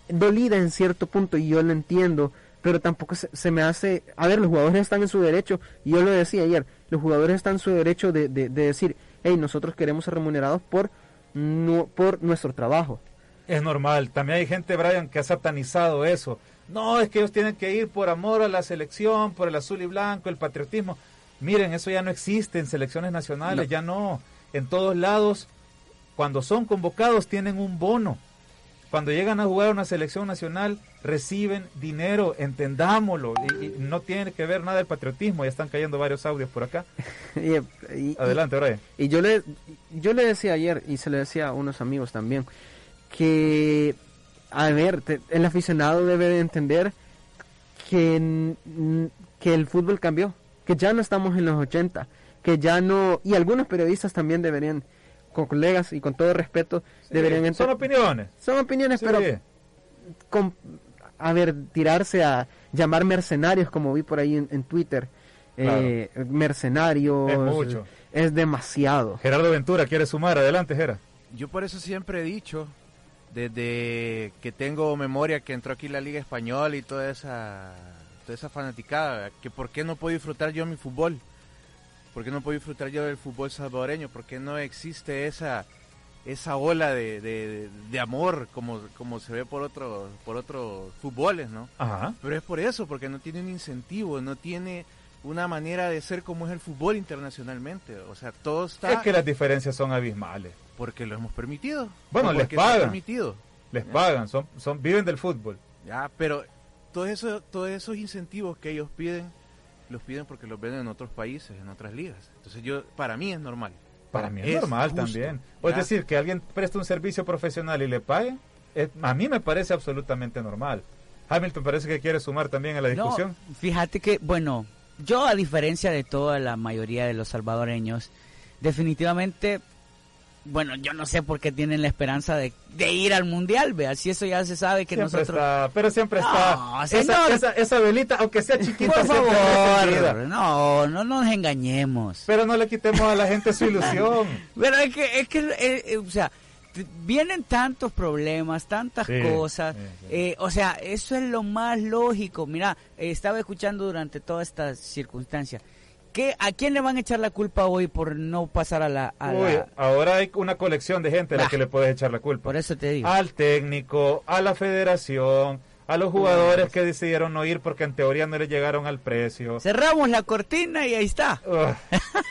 dolida en cierto punto y yo lo entiendo, pero tampoco se, me hace... A ver, los jugadores están en su derecho, y yo lo decía ayer, los jugadores están en su derecho de, de, decir, hey, nosotros queremos ser remunerados por, no, por nuestro trabajo. Es normal, también hay gente, Brian, que ha satanizado eso. No, es que ellos tienen que ir por amor a la selección, por el azul y blanco, el patriotismo. Miren, eso ya no existe en selecciones nacionales, ya no. En todos lados, cuando son convocados, tienen un bono cuando llegan a jugar a una selección nacional reciben dinero, entendámoslo, y, no tiene que ver nada el patriotismo, ya están cayendo varios audios por acá. <laughs> Adelante, Brian. Y yo le, yo le decía ayer, y se le decía a unos amigos también, que, a ver, el aficionado debe de entender que, que el fútbol cambió, que ya no estamos en los 80, que ya no, y algunos periodistas también deberían colegas y con todo respeto deberían Son opiniones. Son opiniones, pero con, a ver, tirarse a llamar mercenarios como vi por ahí en, Twitter. Eh, mercenarios. Es mucho. Es demasiado. Gerardo Ventura quiere sumar. Adelante, Gera. Yo por eso siempre he dicho, desde que tengo memoria que entró aquí la Liga Española y toda esa, toda esa fanaticada, que por qué no puedo disfrutar yo mi fútbol ¿Por qué no puedo disfrutar yo del fútbol salvadoreño? ¿Por qué no existe esa, esa ola de, amor como, como se ve por otros por otros fútboles, ¿no? Ajá. Pero es por eso, porque no tiene un incentivo, no tiene una manera de ser como es el fútbol internacionalmente. O sea, todo está... Es que las diferencias son abismales. Porque lo hemos permitido. Bueno, les pagan. Permitido. Les pagan, son, son, viven del fútbol. Ya, pero todo eso, todos esos incentivos que ellos piden los piden porque los ven en otros países, en otras ligas. Entonces yo, para mí es normal. Para mí es, normal también. O es decir, que alguien preste un servicio profesional y le pague, a mí me parece absolutamente normal. Hamilton parece que quiere sumar también a la discusión. fíjate que, bueno, yo a diferencia de toda la mayoría de los salvadoreños, definitivamente bueno, yo no sé por qué tienen la esperanza de, ir al mundial, vea, si eso ya se sabe que nosotros. Está, pero siempre está. esa, esa, velita, aunque sea chiquita, por favor, no, no nos engañemos. Pero no le quitemos a la gente su ilusión. <laughs> pero es que, es que, eh, eh, o sea, vienen tantos problemas, tantas cosas. Eh, o sea, eso es lo más lógico. Mira, estaba escuchando durante toda esta ¿A quién le van a echar la culpa hoy por no pasar a la... ahora hay una colección de gente a la que le puedes echar la culpa. Por eso te digo. Al técnico, a la federación, a los jugadores que decidieron no ir porque en teoría no le llegaron al precio. Cerramos la cortina y ahí está.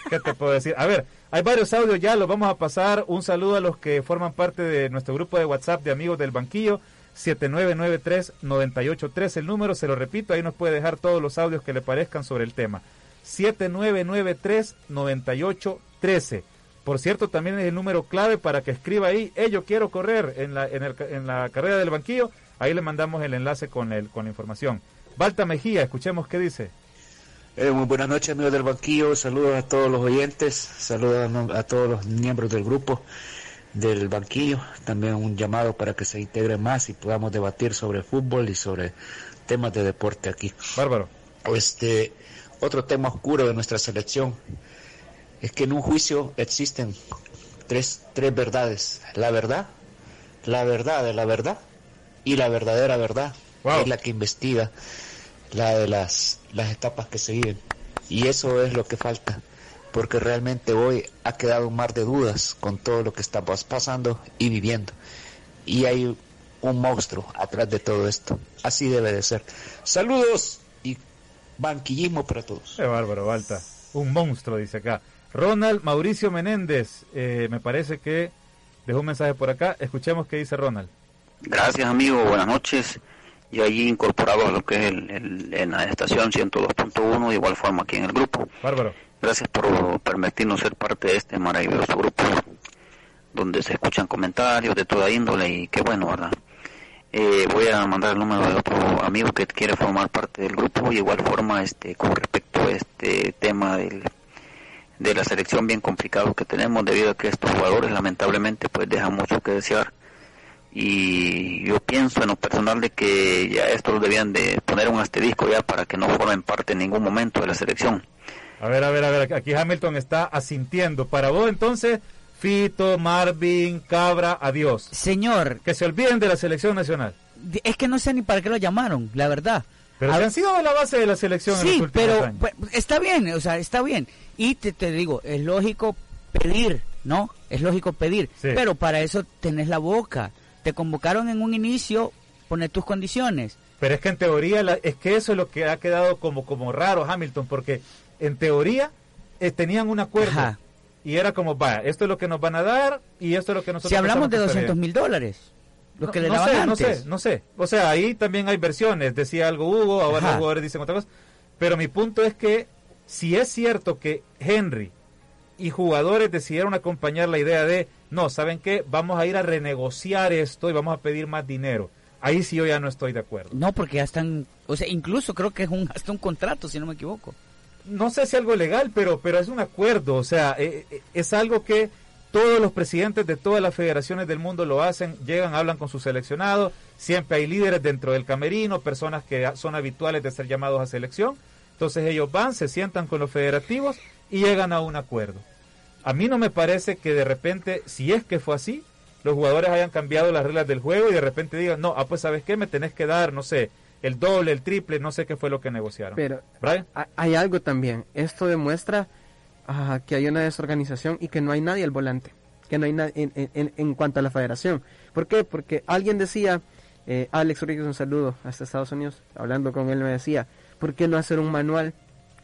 ¿Qué te puedo decir? A ver, hay varios audios ya, los vamos a pasar. Un saludo a los que forman parte de nuestro grupo de WhatsApp de amigos del banquillo. 7993-9813 el número, se lo repito, ahí nos puede dejar todos los audios que le parezcan sobre el tema. 7993-9813. Por cierto, también es el número clave para que escriba ahí, eh, yo quiero correr en la, en, el, en la carrera del banquillo. Ahí le mandamos el enlace con, el, con la información. Balta Mejía, escuchemos qué dice. Eh, muy buenas noches, amigos del banquillo. Saludos a todos los oyentes, saludos a, a, todos los miembros del grupo del banquillo. También un llamado para que se integre más y podamos debatir sobre fútbol y sobre temas de deporte aquí. Bárbaro. Este, otro tema oscuro de nuestra selección es que en un juicio existen tres, tres verdades. La verdad, la verdad de la verdad y la verdadera verdad. Es la que investiga la de las, las etapas que se viven. Y eso es lo que falta, porque realmente hoy ha quedado un mar de dudas con todo lo que estamos pasando y viviendo. Y hay un monstruo atrás de todo esto. Así debe de ser. Saludos y banquillismo para todos. Qué bárbaro, Balta. Un monstruo, dice acá. Ronald Mauricio Menéndez, eh, me parece que dejó un mensaje por acá. Escuchemos qué dice Ronald. Gracias, amigo. Buenas noches. Y allí incorporado a lo que es el, en la estación 102.1, de igual forma aquí en el grupo. Bárbaro. Gracias por permitirnos ser parte de este maravilloso grupo, donde se escuchan comentarios de toda índole y qué bueno, ¿verdad? Eh, voy a mandar el número de otro amigo que quiere formar parte del grupo y igual forma este con respecto a este tema del, de la selección bien complicado que tenemos debido a que estos jugadores lamentablemente pues dejan mucho que desear y yo pienso en lo personal de que ya estos debían de poner un asterisco ya para que no formen parte en ningún momento de la selección. A ver, a ver, a ver, aquí Hamilton está asintiendo. Para vos entonces, Fito, Marvin, Cabra, adiós. Señor. Que se olviden de la selección nacional. Es que no sé ni para qué lo llamaron, la verdad. Pero han sido la base de la selección sí, en los pero pues, está bien, o sea, está bien. Y te, te digo, es lógico pedir, ¿no? Es lógico pedir. Pero para eso tenés la boca te convocaron en un inicio, pone tus condiciones. Pero es que en teoría, es que eso es lo que ha quedado como, como raro, Hamilton, porque en teoría eh, tenían un acuerdo. Y era como, vaya, esto es lo que nos van a dar y esto es lo que nosotros... Si hablamos de 200 mil dólares, lo que le no daban sé, antes. No sé, no sé. O sea, ahí también hay versiones. Decía algo Hugo, ahora los jugadores dicen otra cosa. Pero mi punto es que si es cierto que Henry y jugadores decidieron acompañar la idea de, no, ¿saben qué? Vamos a ir a renegociar esto y vamos a pedir más dinero. Ahí sí yo ya no estoy de acuerdo. No, porque ya están, o sea, incluso creo que es un, <laughs> hasta un contrato, si no me equivoco. No sé si algo legal, pero, pero es un acuerdo, o sea, eh, eh, es algo que todos los presidentes de todas las federaciones del mundo lo hacen, llegan, hablan con sus seleccionados, siempre hay líderes dentro del camerino, personas que son habituales de ser llamados a selección, entonces ellos van, se sientan con los federativos y llegan a un acuerdo. A mí no me parece que de repente, si es que fue así, los jugadores hayan cambiado las reglas del juego y de repente digan, no, ah, pues sabes qué, me tenés que dar, no sé, el doble, el triple, no sé qué fue lo que negociaron. Pero hay algo también, esto demuestra que hay una desorganización y que no hay nadie al volante, que no hay nadie en, en, cuanto a la federación. ¿Por qué? Porque alguien decía, eh, Alex Rodríguez, un saludo hasta Estados Unidos, hablando con él me decía, ¿por qué no hacer un manual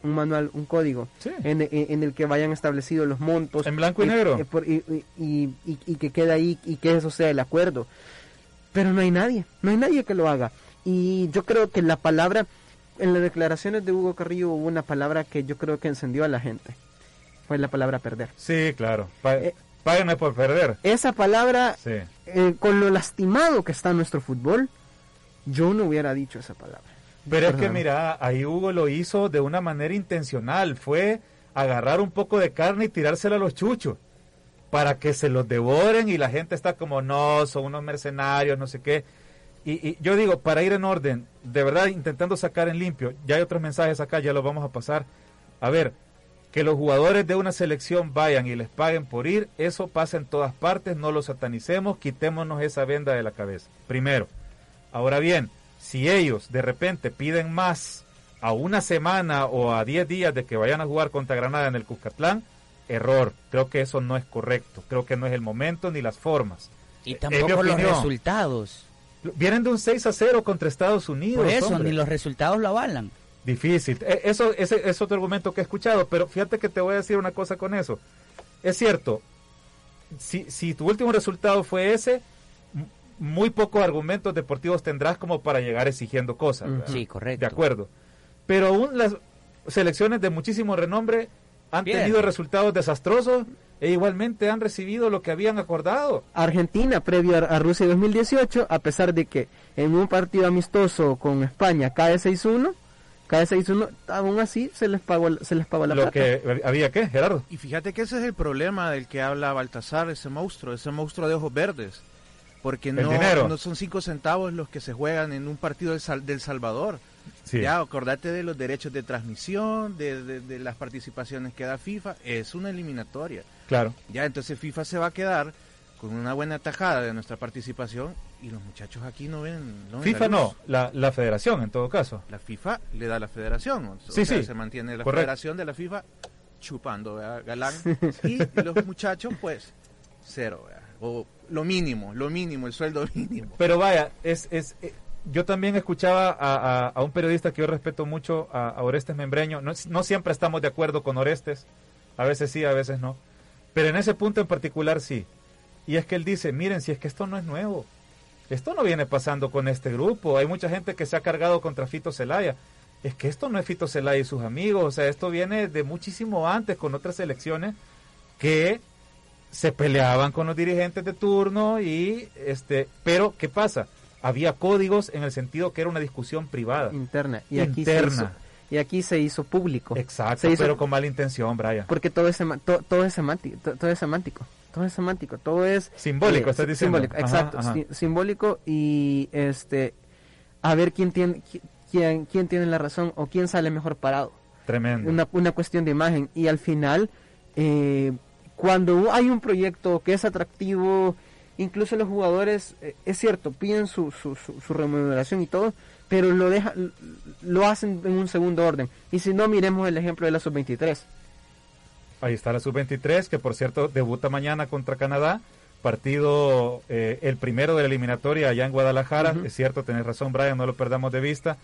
un manual, un código en, el que vayan establecidos los montos. En blanco y, negro. y, y, que quede ahí y que eso sea el acuerdo. Pero no hay nadie, no hay nadie que lo haga. Y yo creo que la palabra, en las declaraciones de Hugo Carrillo hubo una palabra que yo creo que encendió a la gente. Fue la palabra perder. Sí, claro. Eh, por perder. Esa palabra, eh, con lo lastimado que está nuestro fútbol, yo no hubiera dicho esa palabra. Pero es que mira, ahí Hugo lo hizo de una manera intencional, fue agarrar un poco de carne y tirársela a los chuchos para que se los devoren y la gente está como, no, son unos mercenarios, no sé qué. Y, yo digo, para ir en orden, de verdad intentando sacar en limpio, ya hay otros mensajes acá, ya los vamos a pasar. A ver, que los jugadores de una selección vayan y les paguen por ir, eso pasa en todas partes, no lo satanicemos, quitémonos esa venda de la cabeza. Primero. Ahora bien, si ellos de repente piden más a una semana o a 10 días de que vayan a jugar contra Granada en el Cuscatlán, error. Creo que eso no es correcto. Creo que no es el momento ni las formas. Y tampoco los resultados. Vienen de un 6 a 0 contra Estados Unidos. Por eso, ni los resultados lo avalan. Difícil. E, eso ese es otro argumento que he escuchado, pero fíjate que te voy a decir una cosa con eso. Es cierto, si, si tu último resultado fue ese, muy pocos argumentos deportivos tendrás como para llegar exigiendo cosas. Sí, correcto. De acuerdo. Pero aún las selecciones de muchísimo renombre han tenido resultados desastrosos e igualmente han recibido lo que habían acordado. Argentina, previo a, Rusia 2018, a pesar de que en un partido amistoso con España cae 6-1, cae 6-1, aún así se les pagó, se les pagó la lo que había qué, Gerardo. Y fíjate que ese es el problema del que habla Baltasar, ese monstruo, ese monstruo de ojos verdes porque no, no son cinco centavos los que se juegan en un partido del, del Salvador. Ya, acordate de los derechos de transmisión, de, de, las participaciones que da FIFA, es una eliminatoria. Claro. Ya, entonces FIFA se va a quedar con una buena tajada de nuestra participación y los muchachos aquí no ven... FIFA no, la, la federación en todo caso. La FIFA le da a la federación. sí, sí. Se mantiene la federación de la FIFA chupando, Galán. <laughs> y los muchachos, pues, cero, o lo mínimo, lo mínimo, el sueldo mínimo. Pero vaya, es, es eh, yo también escuchaba a, un periodista que yo respeto mucho, a, Orestes Membreño, no, siempre estamos de acuerdo con Orestes, a veces sí, a veces no, pero en ese punto en particular sí. Y es que él dice, miren, si es que esto no es nuevo, esto no viene pasando con este grupo, hay mucha gente que se ha cargado contra Fito Celaya, es que esto no es Fito Celaya y sus amigos, o sea, esto viene de muchísimo antes con otras elecciones que se peleaban con los dirigentes de turno y este, pero ¿qué pasa? Había códigos en el sentido que era una discusión privada. Interna. Y aquí Se hizo, y aquí se hizo público. Exacto, pero con mala intención, Brian. Porque todo es, todo, es semántico, todo, es semántico. todo es semántico, todo es simbólico, estás diciendo. Simbólico, exacto, simbólico y este a ver quién tiene quién quién tiene la razón o quién sale mejor parado. Tremendo. Una, una cuestión de imagen y al final eh, cuando hay un proyecto que es atractivo, incluso los jugadores, eh, es cierto, piden su, su, su, remuneración y todo, pero lo dejan, lo hacen en un segundo orden. Y si no, miremos el ejemplo de la sub-23. Ahí está la sub-23, que por cierto debuta mañana contra Canadá. Partido eh, el primero de la eliminatoria allá en Guadalajara. Es cierto, tenés razón, Brian, no lo perdamos de vista.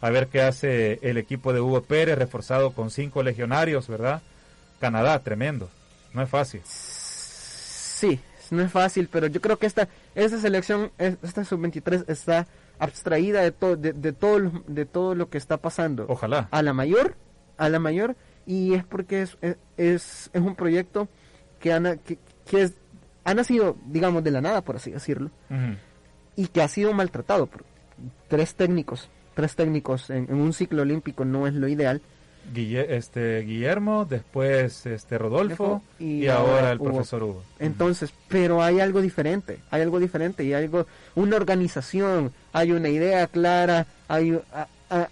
A ver qué hace el equipo de Hugo Pérez, reforzado con cinco legionarios, ¿verdad? Canadá, tremendo. No es fácil. Sí, no es fácil, pero yo creo que esta, esta selección, esta sub-23 está abstraída de, todo de, todo, de todo lo que está pasando. Ojalá. A la mayor, a la mayor, y es porque es, es, es un proyecto que, ha, que, es, ha nacido, digamos, de la nada, por así decirlo, y que ha sido maltratado por tres técnicos. Tres técnicos en, un ciclo olímpico no es lo ideal. Este, Guillermo, después este, Rodolfo y, ahora el profesor Hugo. Entonces, pero hay algo diferente, hay algo diferente y hay algo, una organización, hay una idea clara, hay,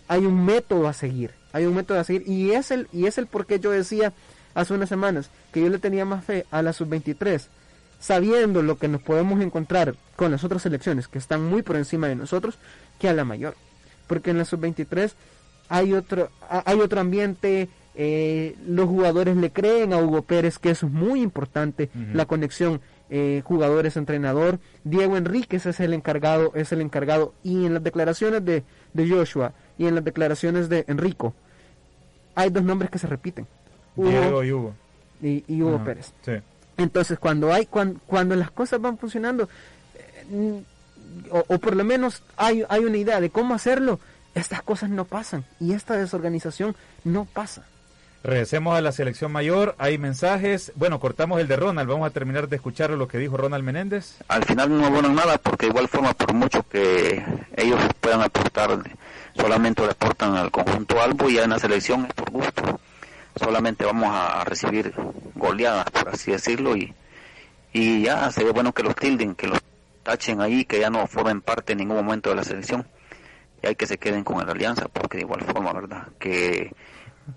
hay un método a seguir hay un método a seguir y es el y es el por qué yo decía hace unas semanas que yo le tenía más fe a la sub-23 sabiendo lo que nos podemos encontrar con las otras selecciones que están muy por encima de nosotros que a la mayor. Porque en la sub-23 hay otro hay otro ambiente eh, los jugadores le creen a Hugo Pérez que eso es muy importante la conexión eh, jugadores entrenador Diego Enríquez es el encargado es el encargado y en las declaraciones de, de Joshua y en las declaraciones de Enrico hay dos nombres que se repiten. Diego y Hugo. Y, Hugo Pérez. Entonces, cuando hay cuando, cuando las cosas van funcionando, eh, o, por lo menos hay, hay una idea de cómo hacerlo, estas cosas no pasan y esta desorganización no pasa. Regresemos a la selección mayor, hay mensajes. Bueno, cortamos el de Ronald, vamos a terminar de escuchar lo que dijo Ronald Menéndez. Al final no abonan nada porque de igual forma, por mucho que ellos puedan aportar solamente le aportan al conjunto Albo y ya en la selección es por gusto. Solamente vamos a recibir goleadas, por así decirlo, y, y ya sería bueno que los tilden, que los tachen ahí, que ya no formen parte en ningún momento de la selección. Y hay que se queden con la alianza, porque de igual forma, ¿verdad? Que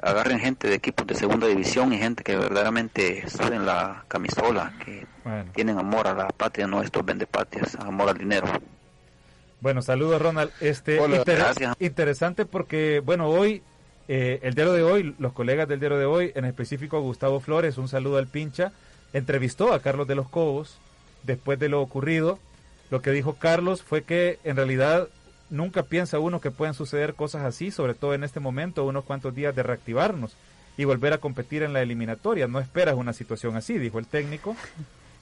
agarren gente de equipos de segunda división y gente que verdaderamente suben la camisola, que tienen amor a la patria, no estos vendepatias, amor al dinero. Bueno, saludos Ronald. Este, interesante porque, bueno, hoy, eh, el diario de hoy, los colegas del diario de hoy, en específico Gustavo Flores, un saludo al pincha, entrevistó a Carlos de los Cobos después de lo ocurrido. Lo que dijo Carlos fue que en realidad nunca piensa uno que pueden suceder cosas así, sobre todo en este momento, unos cuantos días de reactivarnos y volver a competir en la eliminatoria. No esperas una situación así, dijo el técnico.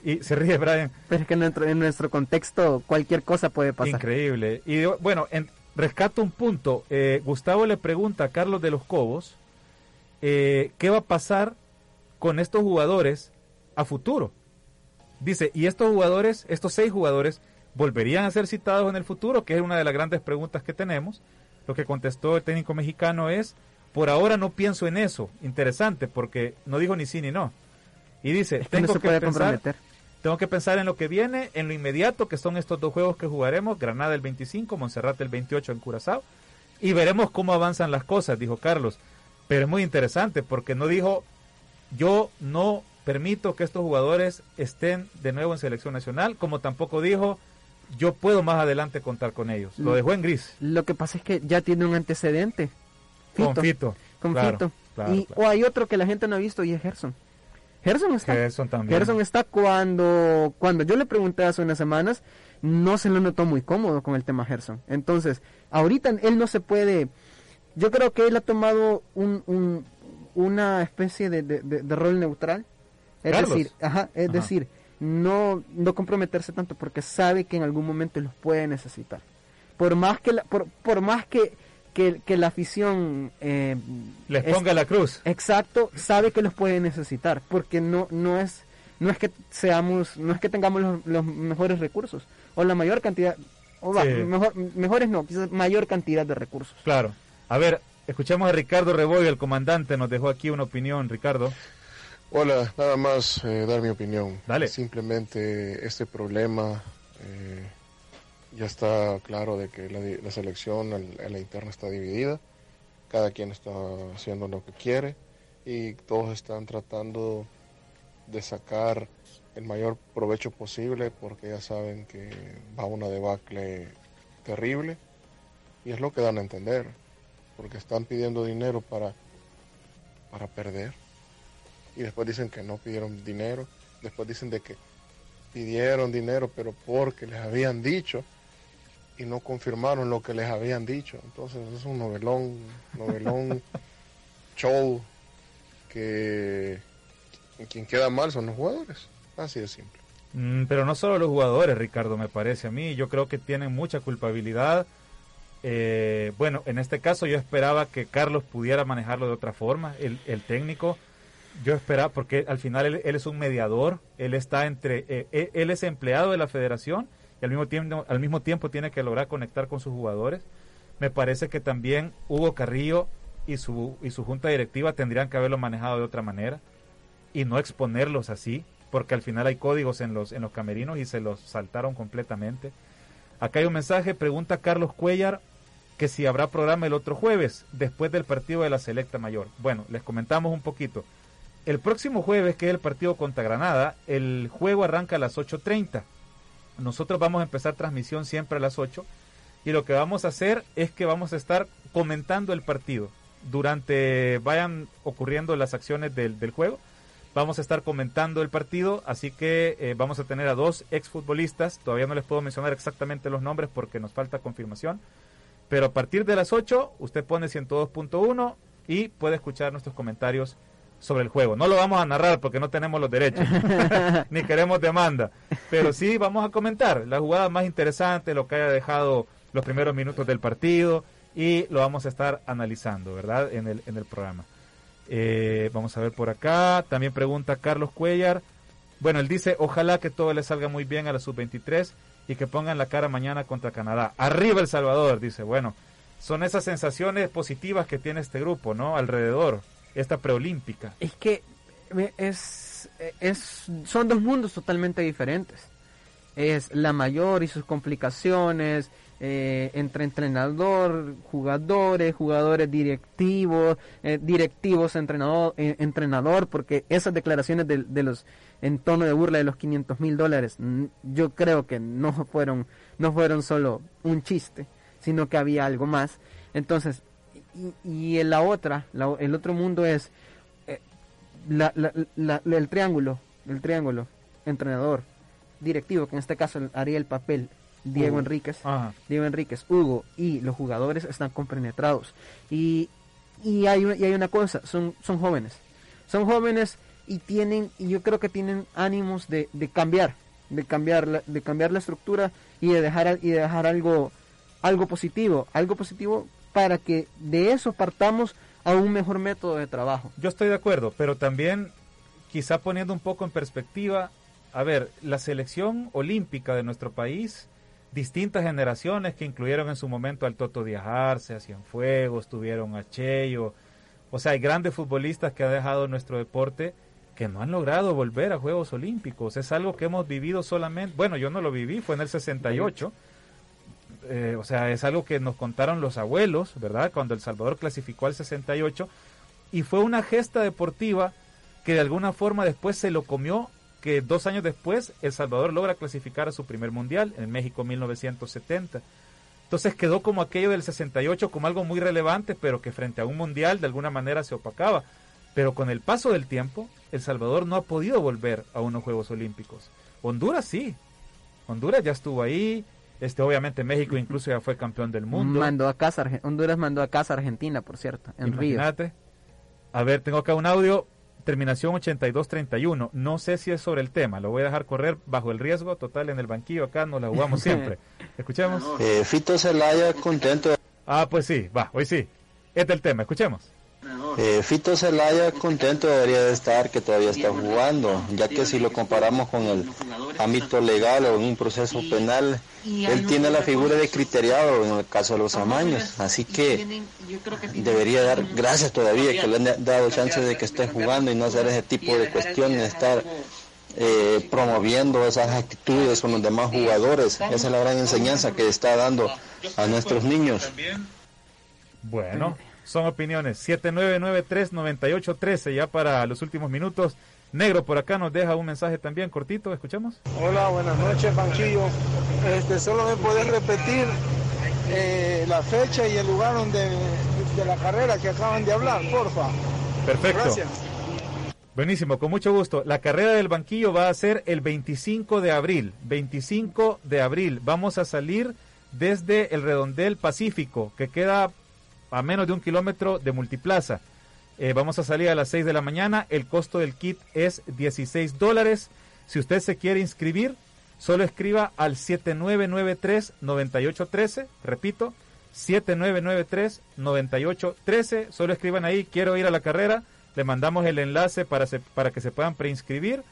Y se ríe Brian. Pero es que en nuestro, en nuestro contexto cualquier cosa puede pasar. Increíble. Y bueno, en, rescato un punto. Eh, Gustavo le pregunta a Carlos de los Cobos eh, qué va a pasar con estos jugadores a futuro. Dice, ¿y estos jugadores, estos seis jugadores, volverían a ser citados en el futuro? Que es una de las grandes preguntas que tenemos. Lo que contestó el técnico mexicano es, por ahora no pienso en eso. Interesante, porque no dijo ni sí ni no. Y dice, tengo que pensar, tengo que pensar en lo que viene, en lo inmediato, que son estos dos juegos que jugaremos, Granada el 25, Monserrate el 28 en Curazao, y veremos cómo avanzan las cosas, dijo Carlos. Pero es muy interesante porque no dijo, yo no permito que estos jugadores estén de nuevo en selección nacional, como tampoco dijo, yo puedo más adelante contar con ellos. Lo dejó en gris. Lo que pasa es que ya tiene un antecedente. Fito, con Fito. Con Fito. y, O hay otro que la gente no ha visto y es Gerson. Gerson está. Gerson también. Gerson está cuando, cuando yo le pregunté hace unas semanas, no se lo notó muy cómodo con el tema Gerson. Entonces, ahorita él no se puede. Yo creo que él ha tomado un, una especie de, de, rol neutral. Es decir, ajá, es decir, no, no comprometerse tanto porque sabe que en algún momento los puede necesitar. Por más que por, por más que que, la afición eh, les ponga la cruz. Exacto, sabe que los puede necesitar, porque no no es no es que seamos no es que tengamos los, mejores recursos o la mayor cantidad o mejor, mejores no, quizás mayor cantidad de recursos. Claro. A ver, escuchamos a Ricardo Rebollo, el comandante, nos dejó aquí una opinión, Ricardo. Hola, nada más eh, dar mi opinión. Dale. Simplemente este problema eh, ya está claro de que la, selección en la interna está dividida. Cada quien está haciendo lo que quiere y todos están tratando de sacar el mayor provecho posible porque ya saben que va una debacle terrible y es lo que dan a entender porque están pidiendo dinero para para perder y después dicen que no pidieron dinero, después dicen de que pidieron dinero pero porque les habían dicho y no confirmaron lo que les habían dicho. Entonces es un novelón, novelón <laughs> show que quien queda mal son los jugadores. Así de simple. Mm, pero no solo los jugadores, Ricardo, me parece a mí. Yo creo que tienen mucha culpabilidad. Eh, bueno, en este caso yo esperaba que Carlos pudiera manejarlo de otra forma, el, el técnico yo esperaba, porque al final él, es un mediador, él está entre, eh, eh, él es empleado de la federación y al mismo, tiempo, al mismo tiempo tiene que lograr conectar con sus jugadores. Me parece que también Hugo Carrillo y su, y su junta directiva tendrían que haberlo manejado de otra manera y no exponerlos así, porque al final hay códigos en los, en los camerinos y se los saltaron completamente. Acá hay un mensaje, pregunta Carlos Cuellar que si habrá programa el otro jueves, después del partido de la Selecta Mayor. Bueno, les comentamos un poquito. El próximo jueves, que es el partido contra Granada, el juego arranca a las 8.30. Nosotros vamos a empezar transmisión siempre a las 8 y lo que vamos a hacer es que vamos a estar comentando el partido. Durante vayan ocurriendo las acciones del, juego, vamos a estar comentando el partido, así que eh, vamos a tener a dos exfutbolistas, todavía no les puedo mencionar exactamente los nombres porque nos falta confirmación, pero a partir de las 8 usted pone 102.1 y puede escuchar nuestros comentarios sobre el juego. No lo vamos a narrar porque no tenemos los derechos, <laughs> <laughs> ni queremos demanda, pero sí vamos a comentar la jugada más interesante, lo que haya dejado los primeros minutos del partido y lo vamos a estar analizando, ¿verdad? En el, en el programa. Eh, vamos a ver por acá, también pregunta Carlos Cuellar. Bueno, él dice, ojalá que todo le salga muy bien a la sub-23 y que pongan la cara mañana contra Canadá. Arriba El Salvador, dice, bueno, son esas sensaciones positivas que tiene este grupo, ¿no? Alrededor esta preolímpica. Es que es, es, son dos mundos totalmente diferentes. Es la mayor y sus complicaciones eh, entre entrenador, jugadores, jugadores directivos, eh, directivos, entrenador, eh, entrenador, porque esas declaraciones de, de, los en tono de burla de los 500 mil dólares, yo creo que no fueron, no fueron solo un chiste, sino que había algo más. Entonces, y, en la otra, el otro mundo es eh, el triángulo, el triángulo, entrenador, directivo, que en este caso haría el papel Diego Enríquez, Diego Enríquez, Hugo y los jugadores están compenetrados. Y, y, hay, y hay una cosa, son, son jóvenes, son jóvenes y tienen, y yo creo que tienen ánimos de, de cambiar, de cambiar, la, de cambiar la estructura y de dejar, y de dejar algo, algo positivo, algo positivo para que de eso partamos a un mejor método de trabajo. Yo estoy de acuerdo, pero también quizá poniendo un poco en perspectiva, a ver, la selección olímpica de nuestro país, distintas generaciones que incluyeron en su momento al Toto Diajarse, a Cienfuegos, tuvieron a Cheyo, o sea, hay grandes futbolistas que han dejado nuestro deporte que no han logrado volver a Juegos Olímpicos. Es algo que hemos vivido solamente, bueno, yo no lo viví, fue en el 68, eh, o sea, es algo que nos contaron los abuelos, ¿verdad? Cuando El Salvador clasificó al 68 y fue una gesta deportiva que de alguna forma después se lo comió, que dos años después El Salvador logra clasificar a su primer mundial en México 1970. Entonces quedó como aquello del 68 como algo muy relevante, pero que frente a un mundial de alguna manera se opacaba. Pero con el paso del tiempo, El Salvador no ha podido volver a unos Juegos Olímpicos. Honduras sí. Honduras ya estuvo ahí, este, obviamente México incluso ya fue campeón del mundo. Mandó a casa, Honduras mandó a casa a Argentina, por cierto, en Imagínate. A ver, tengo acá un audio, terminación 8231. No sé si es sobre el tema, lo voy a dejar correr bajo el riesgo total en el banquillo. Acá nos la jugamos <laughs> siempre. Escuchemos. Eh, Fito Celaya contento. Ah, pues sí, va, hoy sí. Este es el tema, escuchemos. Eh, Fito Zelaya contento debería de estar que todavía está jugando, ya que si lo comparamos con el ámbito legal o en un proceso penal, él tiene la figura de criteriado en el caso de los amaños, así que debería dar gracias todavía que le han dado chance de que esté jugando y no hacer ese tipo de cuestiones, estar eh, promoviendo esas actitudes con los demás jugadores. Esa es la gran enseñanza que está dando a nuestros niños. Bueno, son opiniones. 7993-9813 ya para los últimos minutos. Negro por acá nos deja un mensaje también cortito, escuchemos. Hola, buenas noches, Banquillo. Este, solo me puedes repetir eh, la fecha y el lugar donde de la carrera que acaban de hablar, porfa. Perfecto. Gracias. Buenísimo, con mucho gusto. La carrera del banquillo va a ser el 25 de abril. 25 de abril. Vamos a salir desde el redondel Pacífico, que queda a menos de un kilómetro de Multiplaza. Eh, vamos a salir a las 6 de la mañana. El costo del kit es 16 dólares. Si usted se quiere inscribir, solo escriba al 7993-9813. Repito, 7993-9813. Solo escriban ahí, quiero ir a la carrera le mandamos el enlace para, para que se puedan preinscribir.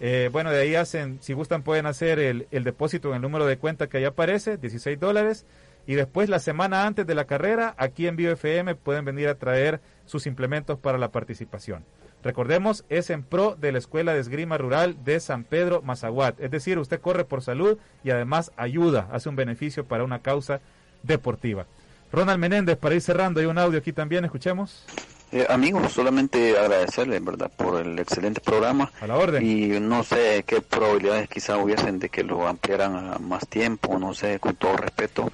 Eh, bueno, de ahí hacen, si gustan pueden hacer el, el, depósito en el número de cuenta que ahí aparece, 16 dólares. Y después, la semana antes de la carrera, aquí en BioFM pueden venir a traer sus implementos para la participación. Recordemos, es en pro de la Escuela de Esgrima Rural de San Pedro Mazaguat. Es decir, usted corre por salud y además ayuda, hace un beneficio para una causa deportiva. Ronald Menéndez, para ir cerrando, hay un audio aquí también, escuchemos. Eh, amigos, solamente agradecerles, ¿verdad?, por el excelente programa. A la orden. Y no sé qué probabilidades quizá hubiesen de que lo ampliaran a más tiempo, no sé, con todo respeto.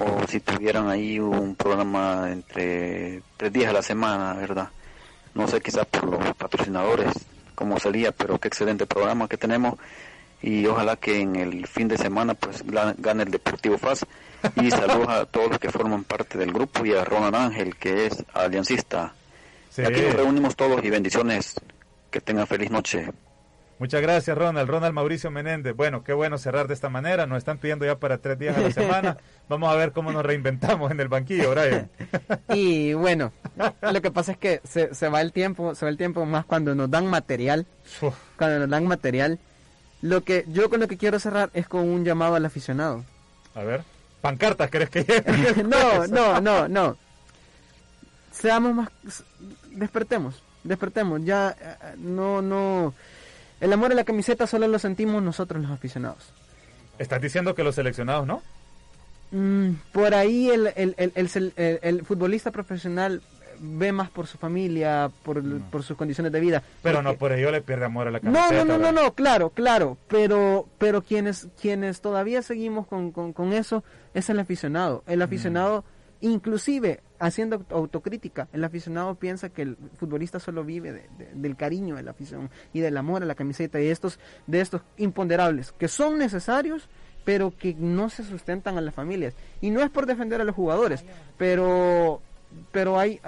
O si tuvieran ahí un programa entre tres días a la semana, ¿verdad? No sé, quizás por los patrocinadores, cómo sería, pero qué excelente programa que tenemos. Y ojalá que en el fin de semana, pues, gane el Deportivo FAS. Y <laughs> saludos a todos los que forman parte del grupo y a Ronald Ángel, que es aliancista Aquí nos reunimos todos y bendiciones. Que tengan feliz noche. Muchas gracias, Ronald. Ronald Mauricio Menéndez. Bueno, qué bueno cerrar de esta manera. Nos están pidiendo ya para tres días a la semana. <laughs> Vamos a ver cómo nos reinventamos en el banquillo, Brian. <laughs> y bueno, lo que pasa es que se, se, va el tiempo, se va el tiempo más cuando nos dan material. Cuando nos dan material. Lo que yo con lo que quiero cerrar es con un llamado al aficionado. A ver, pancartas, ¿crees que <laughs> No, no, no, no. Seamos más despertemos, despertemos. Ya eh, no, no. El amor a la camiseta solo lo sentimos nosotros los aficionados. ¿Estás diciendo que los seleccionados no? Mm, por ahí el, el, el, el, futbolista profesional ve más por su familia, por, por sus condiciones de vida. Pero no por ello le pierde amor a la camiseta. No, no, no, no, no, claro, claro. Pero, pero quienes, quienes todavía seguimos con, con, eso es el aficionado. El aficionado, inclusive haciendo autocrítica. El aficionado piensa que el futbolista solo vive del cariño de la afición y del amor a la camiseta y estos, de estos imponderables que son necesarios pero que no se sustentan a las familias. Y no es por defender a los jugadores, pero, pero hay,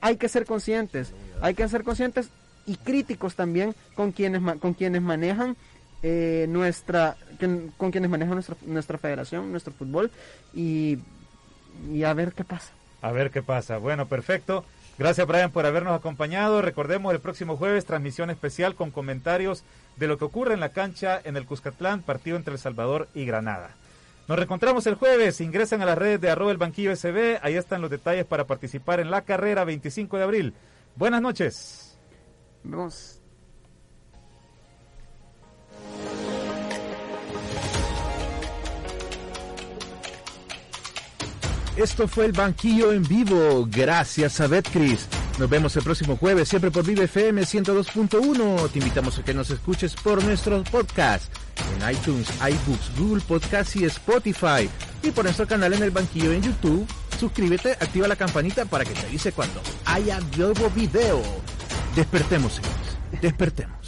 hay que ser conscientes, hay que ser conscientes y críticos también con quienes, con quienes manejan eh, nuestra, con quienes manejan nuestra, nuestra federación, nuestro fútbol y, y a ver qué pasa. A ver qué pasa. Bueno, perfecto. Gracias Brian por habernos acompañado. Recordemos el próximo jueves transmisión especial con comentarios de lo que ocurre en la cancha en el Cuscatlán, partido entre El Salvador y Granada. Nos reencontramos el jueves, ingresan a las redes de arroba el banquillo SB, ahí están los detalles para participar en la carrera 25 de abril. Buenas noches. Vamos. Esto fue el banquillo en vivo. Gracias a Betcris. Nos vemos el próximo jueves, siempre por Vive FM 102.1. Te invitamos a que nos escuches por nuestro podcast en iTunes, iBooks, Google Podcast y Spotify. Y por nuestro canal en el banquillo en YouTube. Suscríbete, activa la campanita para que te avise cuando haya nuevo video. Despertemos, señores. Despertemos.